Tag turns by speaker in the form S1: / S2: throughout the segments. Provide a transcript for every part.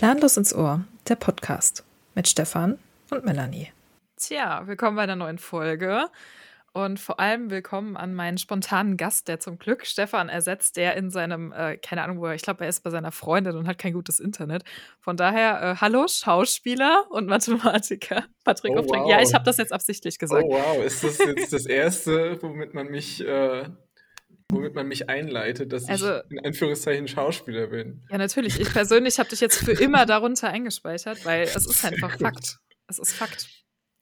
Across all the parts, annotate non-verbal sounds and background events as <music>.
S1: Planlos ins Ohr, der Podcast mit Stefan und Melanie.
S2: Tja, willkommen bei einer neuen Folge. Und vor allem willkommen an meinen spontanen Gast, der zum Glück Stefan ersetzt, der in seinem, äh, keine Ahnung, wo er, ich glaube, er ist bei seiner Freundin und hat kein gutes Internet. Von daher, äh, hallo, Schauspieler und Mathematiker, <laughs> Patrick oh, wow. Ja, ich habe das jetzt absichtlich gesagt.
S3: Oh, wow, ist das jetzt das Erste, womit man mich. Äh womit man mich einleitet, dass also, ich in Anführungszeichen Schauspieler bin.
S2: Ja, natürlich. Ich persönlich habe dich jetzt für immer darunter eingespeichert, weil es ist einfach <laughs> Fakt. Es ist Fakt.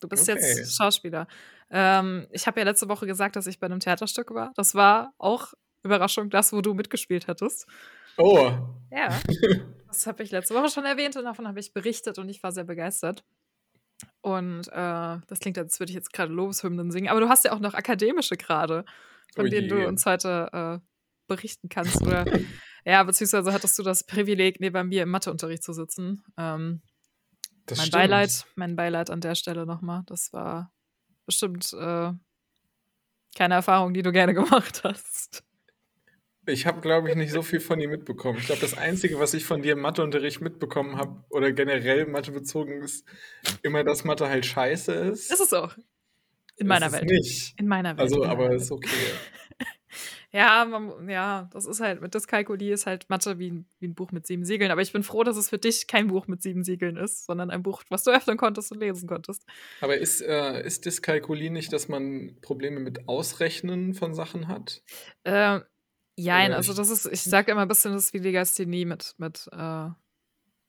S2: Du bist okay. jetzt Schauspieler. Ähm, ich habe ja letzte Woche gesagt, dass ich bei einem Theaterstück war. Das war auch Überraschung, das, wo du mitgespielt hattest.
S3: Oh.
S2: Ja. <laughs> Das habe ich letzte Woche schon erwähnt und davon habe ich berichtet und ich war sehr begeistert. Und äh, das klingt, als würde ich jetzt gerade Lobeshymnen singen. Aber du hast ja auch noch akademische gerade, von oh denen du uns heute äh, berichten kannst. Oder <laughs> ja, beziehungsweise hattest du das Privileg, neben mir im Matheunterricht zu sitzen. Ähm, mein stimmt. Beileid, mein Beileid an der Stelle nochmal. Das war bestimmt äh, keine Erfahrung, die du gerne <laughs> gemacht hast.
S3: Ich habe, glaube ich, nicht so viel von dir mitbekommen. Ich glaube, das Einzige, was ich von dir im Matheunterricht mitbekommen habe, oder generell Mathe bezogen, ist immer, dass Mathe halt scheiße ist.
S2: Ist es auch. In meiner Welt.
S3: Nicht.
S2: In meiner Welt.
S3: Also, aber ist okay. <laughs>
S2: Ja, man, ja, das ist halt, mit Dyskalkulie ist halt Mathe wie ein, wie ein Buch mit sieben Siegeln. Aber ich bin froh, dass es für dich kein Buch mit sieben Siegeln ist, sondern ein Buch, was du öffnen konntest und lesen konntest.
S3: Aber ist, äh, ist Dyskalkulie nicht, dass man Probleme mit Ausrechnen von Sachen hat?
S2: Äh, Jein, also das ist, ich sage immer ein bisschen, das ist wie Legasthenie mit, mit, äh,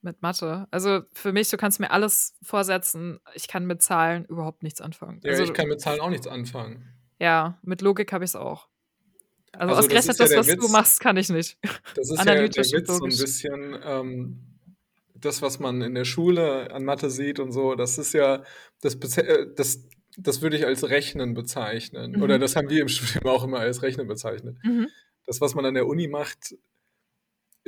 S2: mit Mathe. Also für mich, du kannst mir alles vorsetzen, ich kann mit Zahlen überhaupt nichts anfangen.
S3: Ja,
S2: also,
S3: ich kann mit Zahlen auch nichts anfangen.
S2: Ja, mit Logik habe ich es auch. Also, also ausgerechnet das, ja das was Witz, du machst, kann ich nicht.
S3: Das ist <laughs> ja der Witz logisch. so ein bisschen, ähm, das, was man in der Schule an Mathe sieht und so, das ist ja, das, äh, das, das würde ich als Rechnen bezeichnen. Mhm. Oder das haben wir im <laughs> Studium auch immer als Rechnen bezeichnet. Mhm. Das, was man an der Uni macht,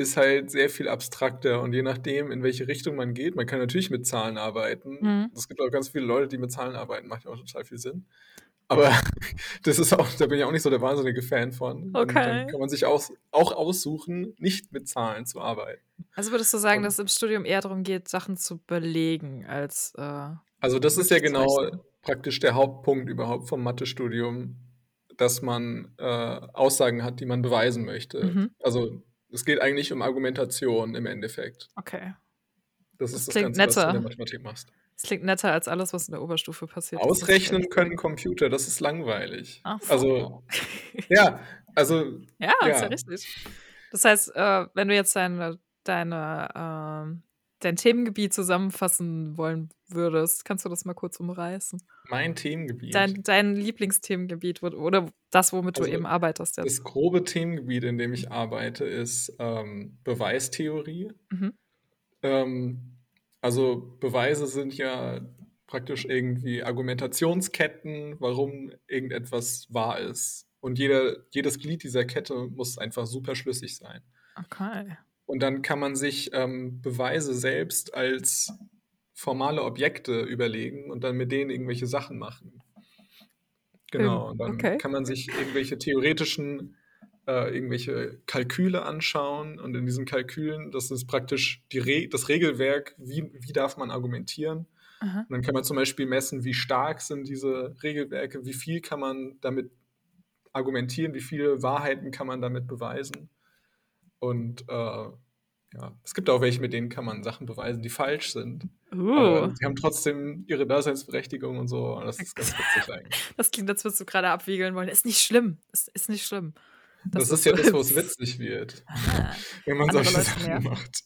S3: ist halt sehr viel abstrakter und je nachdem, in welche Richtung man geht, man kann natürlich mit Zahlen arbeiten. Mhm. Es gibt auch ganz viele Leute, die mit Zahlen arbeiten, macht ja auch total viel Sinn. Aber <laughs> das ist auch, da bin ich auch nicht so der wahnsinnige Fan von.
S2: Okay. Und
S3: dann kann man sich auch, auch aussuchen, nicht mit Zahlen zu arbeiten.
S2: Also würdest du sagen, Und, dass es im Studium eher darum geht, Sachen zu belegen, als. Äh,
S3: also, das ist ja genau praktisch der Hauptpunkt überhaupt vom Mathestudium, dass man äh, Aussagen hat, die man beweisen möchte. Mhm. Also, es geht eigentlich um Argumentation im Endeffekt.
S2: Okay.
S3: Das, das ist das Ganze, netter. was du in der Mathematik machst.
S2: Das klingt netter als alles, was in der Oberstufe passiert.
S3: Ausrechnen können Computer, das ist langweilig. Ach so. Also, <laughs> ja, also.
S2: ja, ja, ist ja richtig. Das heißt, äh, wenn du jetzt deine, deine, äh, dein Themengebiet zusammenfassen wollen würdest, kannst du das mal kurz umreißen?
S3: Mein Themengebiet?
S2: Dein, dein Lieblingsthemengebiet oder das, womit also du eben arbeitest
S3: jetzt. Das grobe Themengebiet, in dem ich arbeite, ist ähm, Beweistheorie. Mhm. Ähm, also Beweise sind ja praktisch irgendwie Argumentationsketten, warum irgendetwas wahr ist. Und jeder, jedes Glied dieser Kette muss einfach super schlüssig sein.
S2: Okay.
S3: Und dann kann man sich ähm, Beweise selbst als formale Objekte überlegen und dann mit denen irgendwelche Sachen machen. Genau. Und dann okay. kann man sich irgendwelche theoretischen äh, irgendwelche Kalküle anschauen und in diesen Kalkülen, das ist praktisch Re das Regelwerk, wie, wie darf man argumentieren. Aha. Und dann kann man zum Beispiel messen, wie stark sind diese Regelwerke, wie viel kann man damit argumentieren, wie viele Wahrheiten kann man damit beweisen. Und äh, ja, es gibt auch welche, mit denen kann man Sachen beweisen, die falsch sind. Uh. Sie haben trotzdem ihre Daseinsberechtigung und so. Und das ist ganz witzig eigentlich. <laughs>
S2: Das klingt, als würdest du gerade abwiegeln wollen. Ist nicht schlimm. Ist, ist nicht schlimm.
S3: Das, das ist ja das, wo es <laughs> witzig wird. Ah, wenn man solche Leute Sachen mehr. macht.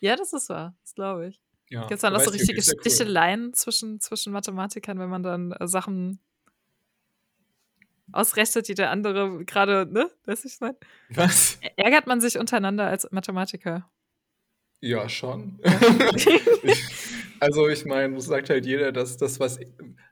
S2: Ja, das ist wahr. Das glaube ich. Ja, Gibt es dann auch so richtige Sticheleien cool. zwischen, zwischen Mathematikern, wenn man dann äh, Sachen ausrechnet, die der andere gerade, ne? Weiß ich nicht.
S3: Was?
S2: Ärgert man sich untereinander als Mathematiker?
S3: Ja, schon. <laughs> also ich meine, sagt halt jeder, dass das, was,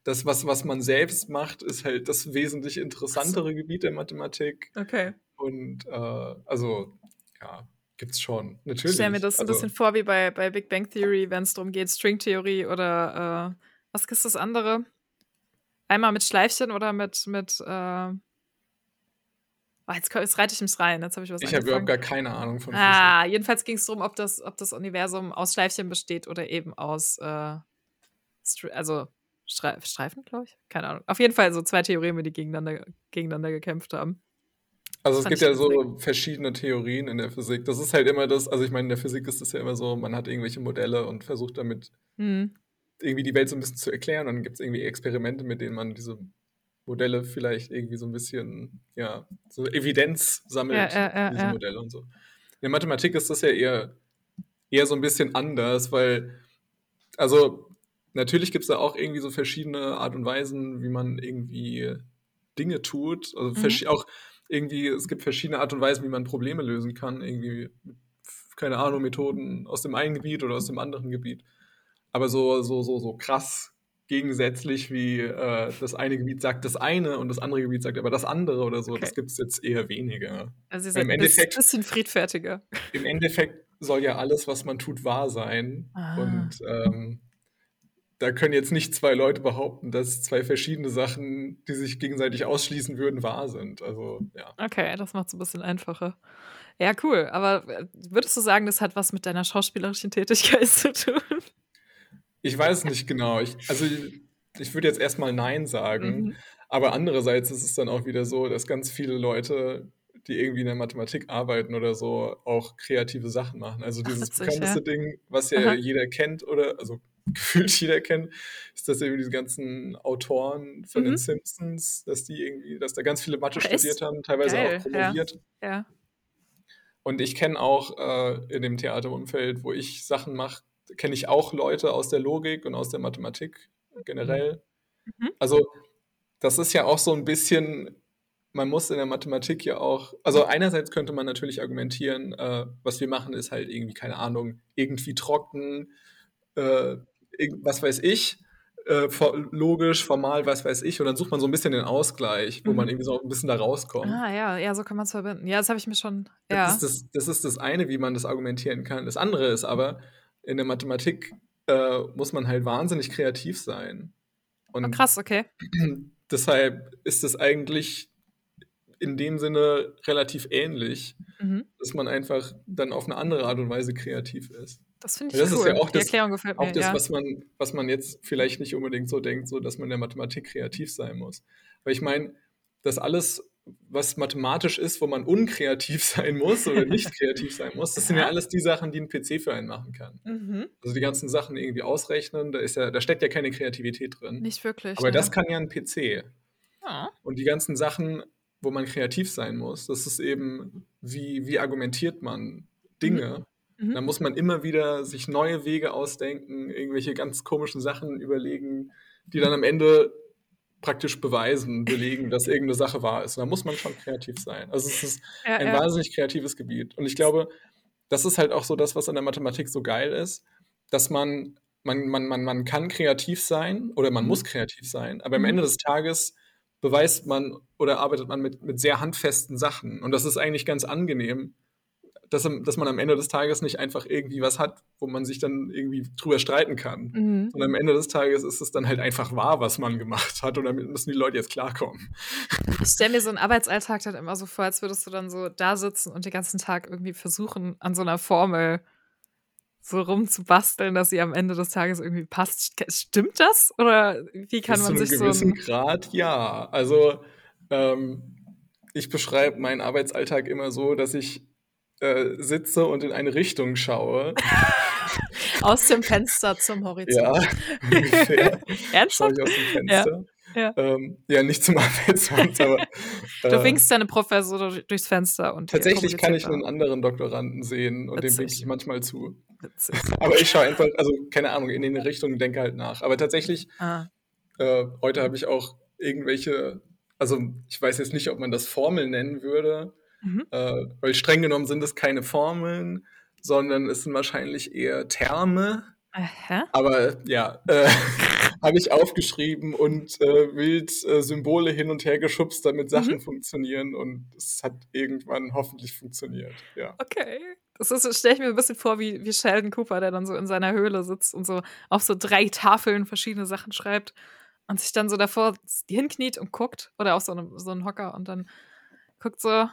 S3: das was, was man selbst macht, ist halt das wesentlich interessantere Gebiet der Mathematik.
S2: Okay.
S3: Und äh, also, ja, gibt's schon. Natürlich. Ich
S2: stelle mir das
S3: also,
S2: ein bisschen vor wie bei, bei Big Bang Theory, wenn es darum geht, Stringtheorie oder äh, was ist das andere? Einmal mit Schleifchen oder mit, mit äh, Oh, jetzt, jetzt reite ich mich rein. Jetzt habe ich was
S3: Ich habe überhaupt gar keine Ahnung von
S2: Physik. Ah, jedenfalls ging es darum, ob das, ob das Universum aus Schleifchen besteht oder eben aus, äh, also Stre Streifen, glaube ich. Keine Ahnung. Auf jeden Fall so zwei Theoreme, die gegeneinander, gegeneinander gekämpft haben.
S3: Also es gibt ja so verschiedene Theorien in der Physik. Das ist halt immer das, also ich meine, in der Physik ist es ja immer so, man hat irgendwelche Modelle und versucht damit mhm. Irgendwie die Welt so ein bisschen zu erklären. Dann gibt es irgendwie Experimente, mit denen man diese Modelle vielleicht irgendwie so ein bisschen, ja, so Evidenz sammelt, ja, ja, ja, diese Modelle und so. In der Mathematik ist das ja eher, eher so ein bisschen anders, weil, also natürlich gibt es da auch irgendwie so verschiedene Art und Weisen, wie man irgendwie Dinge tut. Also mhm. auch irgendwie, es gibt verschiedene Art und Weisen, wie man Probleme lösen kann. Irgendwie, keine Ahnung, Methoden aus dem einen Gebiet oder aus dem anderen Gebiet. Aber so, so, so, so krass gegensätzlich, wie äh, das eine Gebiet sagt das eine und das andere Gebiet sagt aber das andere oder so. Okay. Das gibt es jetzt eher weniger.
S2: Also ihr im Endeffekt, ein bisschen friedfertiger.
S3: Im Endeffekt soll ja alles, was man tut, wahr sein. Ah. Und ähm, da können jetzt nicht zwei Leute behaupten, dass zwei verschiedene Sachen, die sich gegenseitig ausschließen würden, wahr sind. Also, ja.
S2: Okay, das macht es ein bisschen einfacher. Ja, cool. Aber äh, würdest du sagen, das hat was mit deiner schauspielerischen Tätigkeit <laughs> zu tun?
S3: Ich weiß nicht genau. Ich, also ich, ich würde jetzt erstmal Nein sagen. Mhm. Aber andererseits ist es dann auch wieder so, dass ganz viele Leute, die irgendwie in der Mathematik arbeiten oder so, auch kreative Sachen machen. Also dieses Ach, bekannteste ja. Ding, was ja Aha. jeder kennt oder also <laughs> gefühlt jeder kennt, ist, dass irgendwie diese ganzen Autoren von mhm. den Simpsons, dass die irgendwie, dass da ganz viele Mathe studiert haben, teilweise Geil. auch promoviert.
S2: Ja. ja.
S3: Und ich kenne auch äh, in dem Theaterumfeld, wo ich Sachen mache, kenne ich auch Leute aus der Logik und aus der Mathematik generell. Mhm. Also das ist ja auch so ein bisschen, man muss in der Mathematik ja auch, also einerseits könnte man natürlich argumentieren, äh, was wir machen, ist halt irgendwie, keine Ahnung, irgendwie trocken, äh, was weiß ich, äh, logisch, formal, was weiß ich, und dann sucht man so ein bisschen den Ausgleich, wo mhm. man irgendwie so ein bisschen da rauskommt.
S2: Ah, ja, ja, so kann man es verbinden. Ja, das habe ich mir schon. Ja.
S3: Das, ist das, das ist das eine, wie man das argumentieren kann. Das andere ist aber, in der Mathematik äh, muss man halt wahnsinnig kreativ sein.
S2: Und oh, krass, okay. <clears throat>
S3: Deshalb ist es eigentlich in dem Sinne relativ ähnlich, mhm. dass man einfach dann auf eine andere Art und Weise kreativ ist.
S2: Das finde ich das cool. Ist ja auch
S3: Die
S2: das, Erklärung gefällt
S3: mir. Auch das, ja. was, man, was man jetzt vielleicht nicht unbedingt so denkt, so dass man in der Mathematik kreativ sein muss. Weil ich meine, das alles, was mathematisch ist, wo man unkreativ <laughs> sein muss oder nicht kreativ sein muss, das sind ja alles die Sachen, die ein PC für einen machen kann. Mhm. Also die ganzen Sachen irgendwie ausrechnen, da, ist ja, da steckt ja keine Kreativität drin.
S2: Nicht wirklich.
S3: Aber ne? das kann ja ein PC. Ja. Und die ganzen Sachen, wo man kreativ sein muss, das ist eben, wie, wie argumentiert man Dinge. Mhm. Da muss man immer wieder sich neue Wege ausdenken, irgendwelche ganz komischen Sachen überlegen, die dann am Ende praktisch beweisen, belegen, dass <laughs> irgendeine Sache wahr ist. Und da muss man schon kreativ sein. Also es ist ja, ein ja. wahnsinnig kreatives Gebiet. Und ich glaube, das ist halt auch so das, was an der Mathematik so geil ist, dass man, man, man, man, man kann kreativ sein oder man mhm. muss kreativ sein, aber am mhm. Ende des Tages beweist man oder arbeitet man mit, mit sehr handfesten Sachen. Und das ist eigentlich ganz angenehm, dass, dass man am Ende des Tages nicht einfach irgendwie was hat, wo man sich dann irgendwie drüber streiten kann. Mhm. Und am Ende des Tages ist es dann halt einfach wahr, was man gemacht hat und damit müssen die Leute jetzt klarkommen.
S2: Ich stelle mir so einen Arbeitsalltag dann immer so vor, als würdest du dann so da sitzen und den ganzen Tag irgendwie versuchen, an so einer Formel so rumzubasteln, dass sie am Ende des Tages irgendwie passt. Stimmt das? Oder wie kann Bis man sich so.
S3: Zu einem gewissen Grad ja. Also ähm, ich beschreibe meinen Arbeitsalltag immer so, dass ich äh, sitze und in eine Richtung schaue. <laughs>
S2: aus dem Fenster zum Horizont.
S3: Ja, <laughs> ungefähr.
S2: Ernsthaft?
S3: Schaue ich aus dem Fenster. Ja, ja. Ähm, ja nicht zum <laughs> Horizont, aber.
S2: Äh, du winkst deine Professor durchs Fenster und.
S3: Tatsächlich kann ich einen anderen Doktoranden sehen und Witzig. dem winke ich manchmal zu. Witzig. Aber ich schaue einfach, also keine Ahnung, in den Richtungen denke halt nach. Aber tatsächlich, ah. äh, heute habe ich auch irgendwelche, also ich weiß jetzt nicht, ob man das Formel nennen würde, Mhm. Äh, weil streng genommen sind es keine Formeln, sondern es sind wahrscheinlich eher Terme. Aha. Aber ja, äh, <laughs> habe ich aufgeschrieben und äh, wild äh, Symbole hin und her geschubst, damit Sachen mhm. funktionieren und es hat irgendwann hoffentlich funktioniert. Ja.
S2: Okay. Das stelle ich mir ein bisschen vor, wie, wie Sheldon Cooper, der dann so in seiner Höhle sitzt und so auf so drei Tafeln verschiedene Sachen schreibt und sich dann so davor hinkniet und guckt oder auf so einem, so einen Hocker und dann guckt so,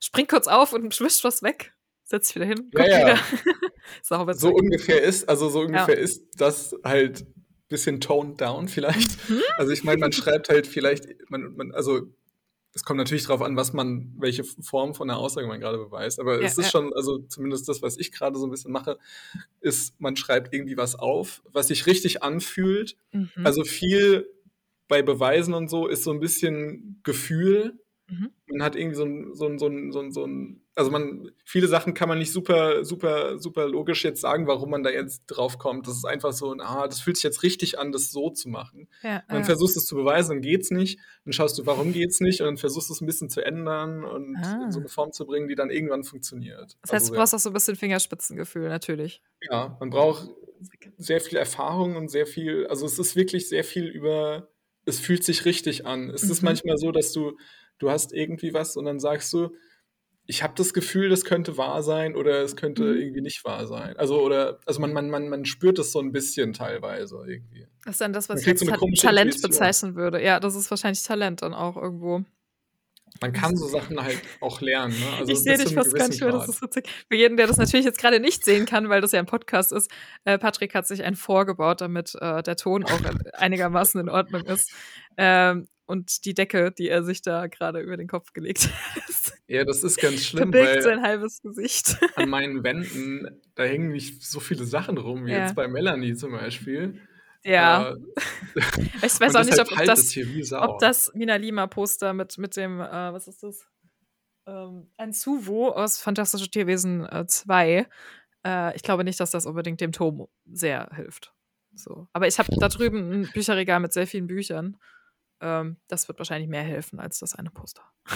S2: springt kurz auf und wischt was weg. Setzt sich wieder hin.
S3: Ja, ja. Wieder. <laughs> so ungefähr ist, also so ungefähr ja. ist das halt ein bisschen toned down vielleicht. Mhm. Also ich meine, man schreibt halt vielleicht, man, man, also es kommt natürlich darauf an, was man, welche Form von der Aussage man gerade beweist. Aber ja, es ist ja. schon, also zumindest das, was ich gerade so ein bisschen mache, ist, man schreibt irgendwie was auf, was sich richtig anfühlt. Mhm. Also viel bei Beweisen und so ist so ein bisschen Gefühl. Mhm. Man hat irgendwie so ein, so ein, so ein, so ein, so ein, also man, viele Sachen kann man nicht super, super, super logisch jetzt sagen, warum man da jetzt drauf kommt. Das ist einfach so, ah, das fühlt sich jetzt richtig an, das so zu machen. Ja, dann ja. versuchst es zu beweisen, dann geht's nicht. Dann schaust du, warum geht's nicht, und dann versuchst du es ein bisschen zu ändern und ah. in so eine Form zu bringen, die dann irgendwann funktioniert.
S2: Das heißt, also, du brauchst auch so ein bisschen Fingerspitzengefühl, natürlich.
S3: Ja, man braucht sehr viel Erfahrung und sehr viel, also es ist wirklich sehr viel über, es fühlt sich richtig an. Es mhm. ist manchmal so, dass du du hast irgendwie was und dann sagst du, ich habe das Gefühl, das könnte wahr sein oder es könnte mhm. irgendwie nicht wahr sein. Also oder also man, man, man, man spürt es so ein bisschen teilweise irgendwie.
S2: Das ist dann das, was ich jetzt so Talent Intuition. bezeichnen würde. Ja, das ist wahrscheinlich Talent dann auch irgendwo.
S3: Man kann so Sachen halt auch lernen. Ne?
S2: Also ich sehe dich fast gar nicht mehr, das ist witzig. Für jeden, der das natürlich jetzt gerade nicht sehen kann, weil das ja ein Podcast ist, äh, Patrick hat sich einen vorgebaut, damit äh, der Ton auch einigermaßen in Ordnung ist. Ähm, und die Decke, die er sich da gerade über den Kopf gelegt <laughs> hat.
S3: Ja, das ist ganz schlimm.
S2: Verbirgt sein halbes Gesicht.
S3: An meinen Wänden, da hängen nicht so viele Sachen rum, wie ja. jetzt bei Melanie zum Beispiel.
S2: Ja. Äh, <laughs> ich weiß auch nicht, ob, das, ob das Mina Lima-Poster mit, mit dem, äh, was ist das? Ähm, ein Suvo aus Fantastische Tierwesen äh, 2. Äh, ich glaube nicht, dass das unbedingt dem Tom sehr hilft. So. Aber ich habe da drüben ein Bücherregal mit sehr vielen Büchern. Ähm, das wird wahrscheinlich mehr helfen als das eine Poster. <laughs>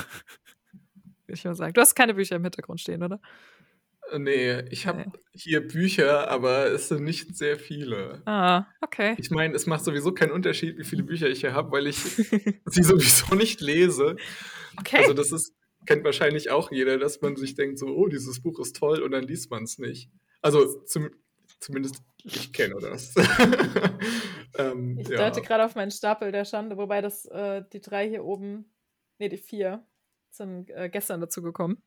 S2: Würde ich mal sagen. Du hast keine Bücher im Hintergrund stehen, oder?
S3: Äh, nee, ich habe nee. hier Bücher, aber es sind nicht sehr viele.
S2: Ah, okay.
S3: Ich meine, es macht sowieso keinen Unterschied, wie viele Bücher ich hier habe, weil ich <laughs> sie sowieso nicht lese. Okay. Also das ist, kennt wahrscheinlich auch jeder, dass man sich denkt, so, oh, dieses Buch ist toll und dann liest man es nicht. Also zum, zumindest ich kenne das. <laughs>
S2: ähm, ich ja. deute gerade auf meinen Stapel der Schande, wobei das äh, die drei hier oben, nee, die vier, sind äh, gestern dazu gekommen.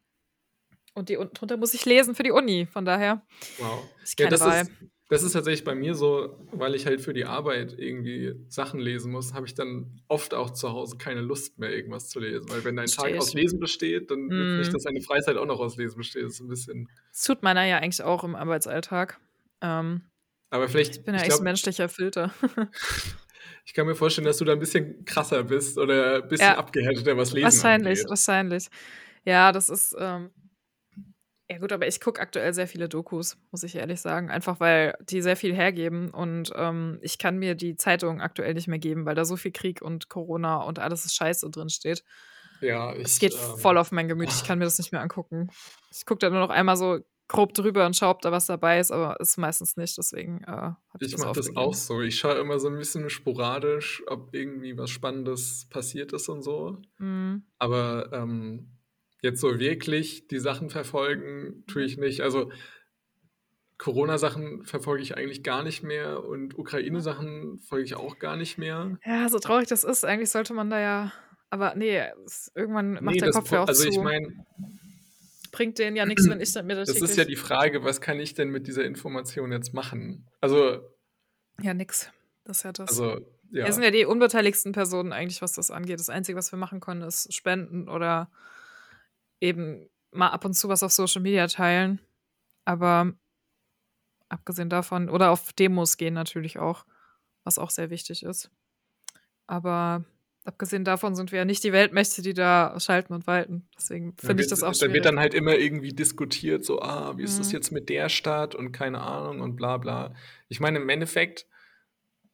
S2: Und die unten drunter muss ich lesen für die Uni, von daher.
S3: Wow. Ist ja, das, Ist, das ist tatsächlich bei mir so, weil ich halt für die Arbeit irgendwie Sachen lesen muss, habe ich dann oft auch zu Hause keine Lust mehr, irgendwas zu lesen. Weil wenn dein Tag aus Lesen besteht, dann mm. nicht, dass deine Freizeit auch noch aus Lesen besteht. Das ist ein bisschen.
S2: Das tut meiner ja eigentlich auch im Arbeitsalltag. Ähm,
S3: aber vielleicht.
S2: Ich bin ja echt glaub, ein menschlicher Filter. <laughs>
S3: ich kann mir vorstellen, dass du da ein bisschen krasser bist oder ein bisschen ja, abgehärteter, was Lesen
S2: Wahrscheinlich,
S3: angeht.
S2: wahrscheinlich. Ja, das ist. Ähm, ja, gut, aber ich gucke aktuell sehr viele Dokus, muss ich ehrlich sagen. Einfach weil die sehr viel hergeben und ähm, ich kann mir die Zeitung aktuell nicht mehr geben, weil da so viel Krieg und Corona und alles ist Scheiße drin steht.
S3: Ja, ich.
S2: Es geht ähm, voll auf mein Gemüt. Ich kann mir das nicht mehr angucken. Ich gucke da nur noch einmal so grob drüber und schaue, ob da was dabei ist, aber ist meistens nicht. Deswegen äh,
S3: ich, ich mache das auch so. Ich schaue immer so ein bisschen sporadisch, ob irgendwie was Spannendes passiert ist und so. Mhm. Aber ähm, jetzt so wirklich die Sachen verfolgen, tue ich nicht. Also Corona-Sachen verfolge ich eigentlich gar nicht mehr und Ukraine-Sachen folge ich auch gar nicht mehr.
S2: Ja, so traurig das ist, eigentlich sollte man da ja. Aber nee, irgendwann macht nee, der Kopf ja auch
S3: also
S2: zu.
S3: Also ich meine,
S2: bringt denen ja nichts, wenn ich dann mir
S3: das Das ist ja die Frage, was kann ich denn mit dieser Information jetzt machen? Also.
S2: Ja, nix. Das ist ja das.
S3: Also, ja.
S2: Wir sind ja die unbeteiligsten Personen eigentlich, was das angeht. Das Einzige, was wir machen können, ist spenden oder eben mal ab und zu was auf Social Media teilen. Aber abgesehen davon, oder auf Demos gehen natürlich auch, was auch sehr wichtig ist. Aber abgesehen davon sind wir ja nicht die Weltmächte, die da schalten und walten. Deswegen finde ich das auch schwierig.
S3: Da wird dann halt immer irgendwie diskutiert, so, ah, wie ist mhm. das jetzt mit der Stadt und keine Ahnung und bla bla. Ich meine, im Endeffekt,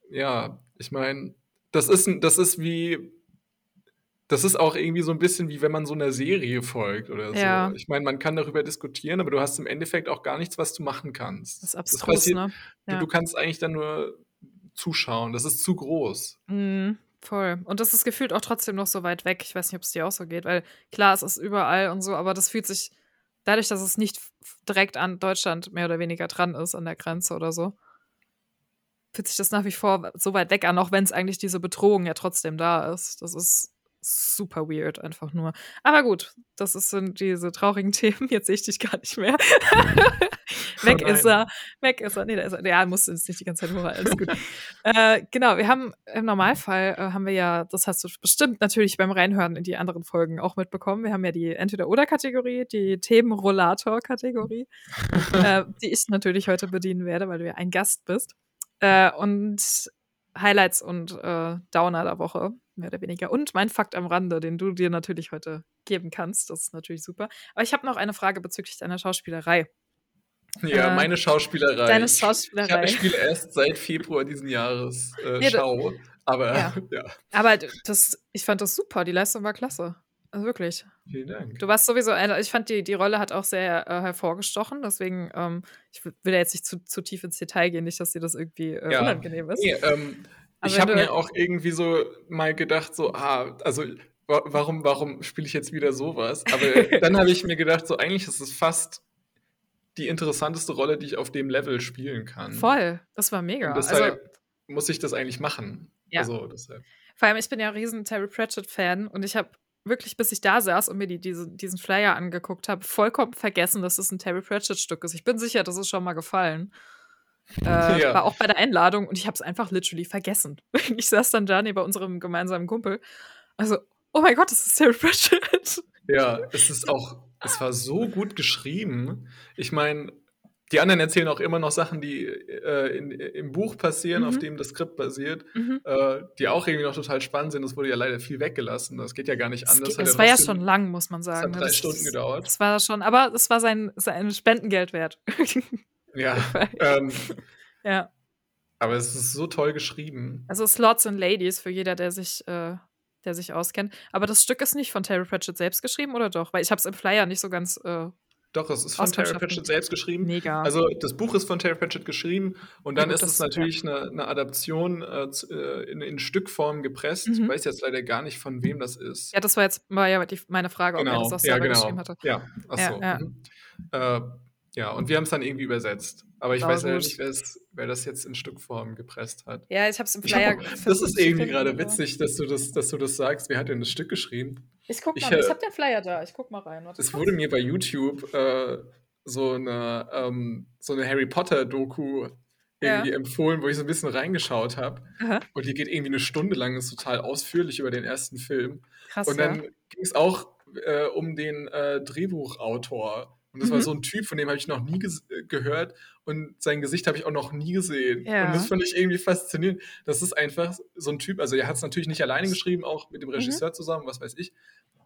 S3: ja, ich meine, das ist, das ist wie, das ist auch irgendwie so ein bisschen wie wenn man so einer Serie folgt oder so. Ja. Ich meine, man kann darüber diskutieren, aber du hast im Endeffekt auch gar nichts, was du machen kannst.
S2: Das ist abstrus, das passiert, ne?
S3: Ja. Du, du, kannst eigentlich dann nur zuschauen. Das ist zu groß.
S2: Mhm. Voll. Und das ist gefühlt auch trotzdem noch so weit weg. Ich weiß nicht, ob es dir auch so geht, weil klar, es ist überall und so, aber das fühlt sich dadurch, dass es nicht direkt an Deutschland mehr oder weniger dran ist, an der Grenze oder so, fühlt sich das nach wie vor so weit weg an, auch wenn es eigentlich diese Bedrohung ja trotzdem da ist. Das ist super weird, einfach nur. Aber gut, das sind diese traurigen <laughs> Themen. Jetzt sehe ich dich gar nicht mehr. <laughs> weg oh ist er. Weg ist er. Nee, da ist er. Ja, musste jetzt nicht die ganze Zeit hoch. Alles gut. äh, genau, wir haben im Normalfall äh, haben wir ja, das hast du bestimmt natürlich beim Reinhören in die anderen Folgen auch mitbekommen. Wir haben ja die Entweder-Oder-Kategorie, die Themenrollator-Kategorie, <laughs> äh, die ich natürlich heute bedienen werde, weil du ja ein Gast bist. Äh, und Highlights und äh, Downer der Woche, mehr oder weniger. Und mein Fakt am Rande, den du dir natürlich heute geben kannst. Das ist natürlich super. Aber ich habe noch eine Frage bezüglich deiner Schauspielerei.
S3: Ja, äh, meine Schauspielerei.
S2: Deine Schauspielerei.
S3: Ich, ich spiele erst seit Februar diesen Jahres äh, nee, Schau. Aber ja. <laughs> ja.
S2: Aber das, ich fand das super. Die Leistung war klasse. Also wirklich.
S3: Vielen Dank.
S2: Du warst sowieso, ich fand die, die Rolle hat auch sehr äh, hervorgestochen, deswegen, ähm, ich will ja jetzt nicht zu, zu tief ins Detail gehen, nicht, dass dir das irgendwie äh, ja. unangenehm ist.
S3: Nee, ähm, ich habe mir auch irgendwie so mal gedacht, so, ah, also warum, warum spiele ich jetzt wieder sowas? Aber <laughs> dann habe ich mir gedacht, so eigentlich ist es fast die interessanteste Rolle, die ich auf dem Level spielen kann.
S2: Voll, das war mega.
S3: Und deshalb also, muss ich das eigentlich machen. Ja. Also, deshalb.
S2: Vor allem, ich bin ja ein riesen Terry Pratchett-Fan und ich habe wirklich, bis ich da saß und mir die, diese, diesen Flyer angeguckt habe, vollkommen vergessen, dass es ein Terry Pratchett-Stück ist. Ich bin sicher, das ist schon mal gefallen. <laughs> Äh, ja. War auch bei der Einladung und ich habe es einfach literally vergessen. <laughs> Ich saß dann da neben unserem gemeinsamen Kumpel. Also, oh mein Gott, das ist Terry Pratchett.
S3: Ja, es ist auch, es war so gut geschrieben. Ich meine, die anderen erzählen auch immer noch Sachen, die äh, in, im Buch passieren, mhm. auf dem das Skript basiert, mhm. äh, die auch irgendwie noch total spannend sind. Das wurde ja leider viel weggelassen. Das geht ja gar nicht anders.
S2: Das, das war ja schon lang, muss man sagen.
S3: Das hat drei das, Stunden gedauert.
S2: Das war schon, aber es war sein, sein Spendengeld wert. <laughs>
S3: ja. ähm,
S2: ja.
S3: Aber es ist so toll geschrieben.
S2: Also Slots and Ladies für jeder, der sich, äh, der sich auskennt. Aber das Stück ist nicht von Terry Pratchett selbst geschrieben, oder doch? Weil ich habe es im Flyer nicht so ganz äh,
S3: doch, es ist von Terry Pratchett selbst geschrieben.
S2: Mega.
S3: Also das Buch ist von Terry Pratchett geschrieben und dann ja, ist es natürlich eine, eine, Adaption äh, äh, in, in, Stückform gepresst. Mhm. Ich weiß jetzt leider gar nicht, von wem das ist.
S2: Ja, das war jetzt war ja die, meine Frage,
S3: genau.
S2: ob er das
S3: auch selber
S2: ja, genau. geschrieben hatte.
S3: Ja, achso. Ja, ja. Mhm. Äh, ja, und wir haben es dann irgendwie übersetzt. Aber ich weiß ja nicht, wer das jetzt in Stückform gepresst hat.
S2: Ja, ich habe es im Flyer
S3: hab, Das ist irgendwie gerade witzig, dass du das, dass du das sagst. Wer hat denn das Stück geschrieben?
S2: Ich guck mal, ich, ich habe den Flyer da. Ich guck mal rein.
S3: Es wurde mir bei YouTube äh, so eine, ähm, so eine Harry Potter-Doku irgendwie ja. empfohlen, wo ich so ein bisschen reingeschaut habe. Und die geht irgendwie eine Stunde lang, ist total ausführlich über den ersten Film.
S2: Krass,
S3: und dann ja. ging es auch äh, um den äh, Drehbuchautor. Und das mhm. war so ein Typ, von dem habe ich noch nie äh, gehört und sein Gesicht habe ich auch noch nie gesehen. Ja. Und das fand ich irgendwie faszinierend. Das ist einfach so ein Typ, also er hat es natürlich nicht alleine geschrieben, auch mit dem mhm. Regisseur mhm. zusammen, was weiß ich.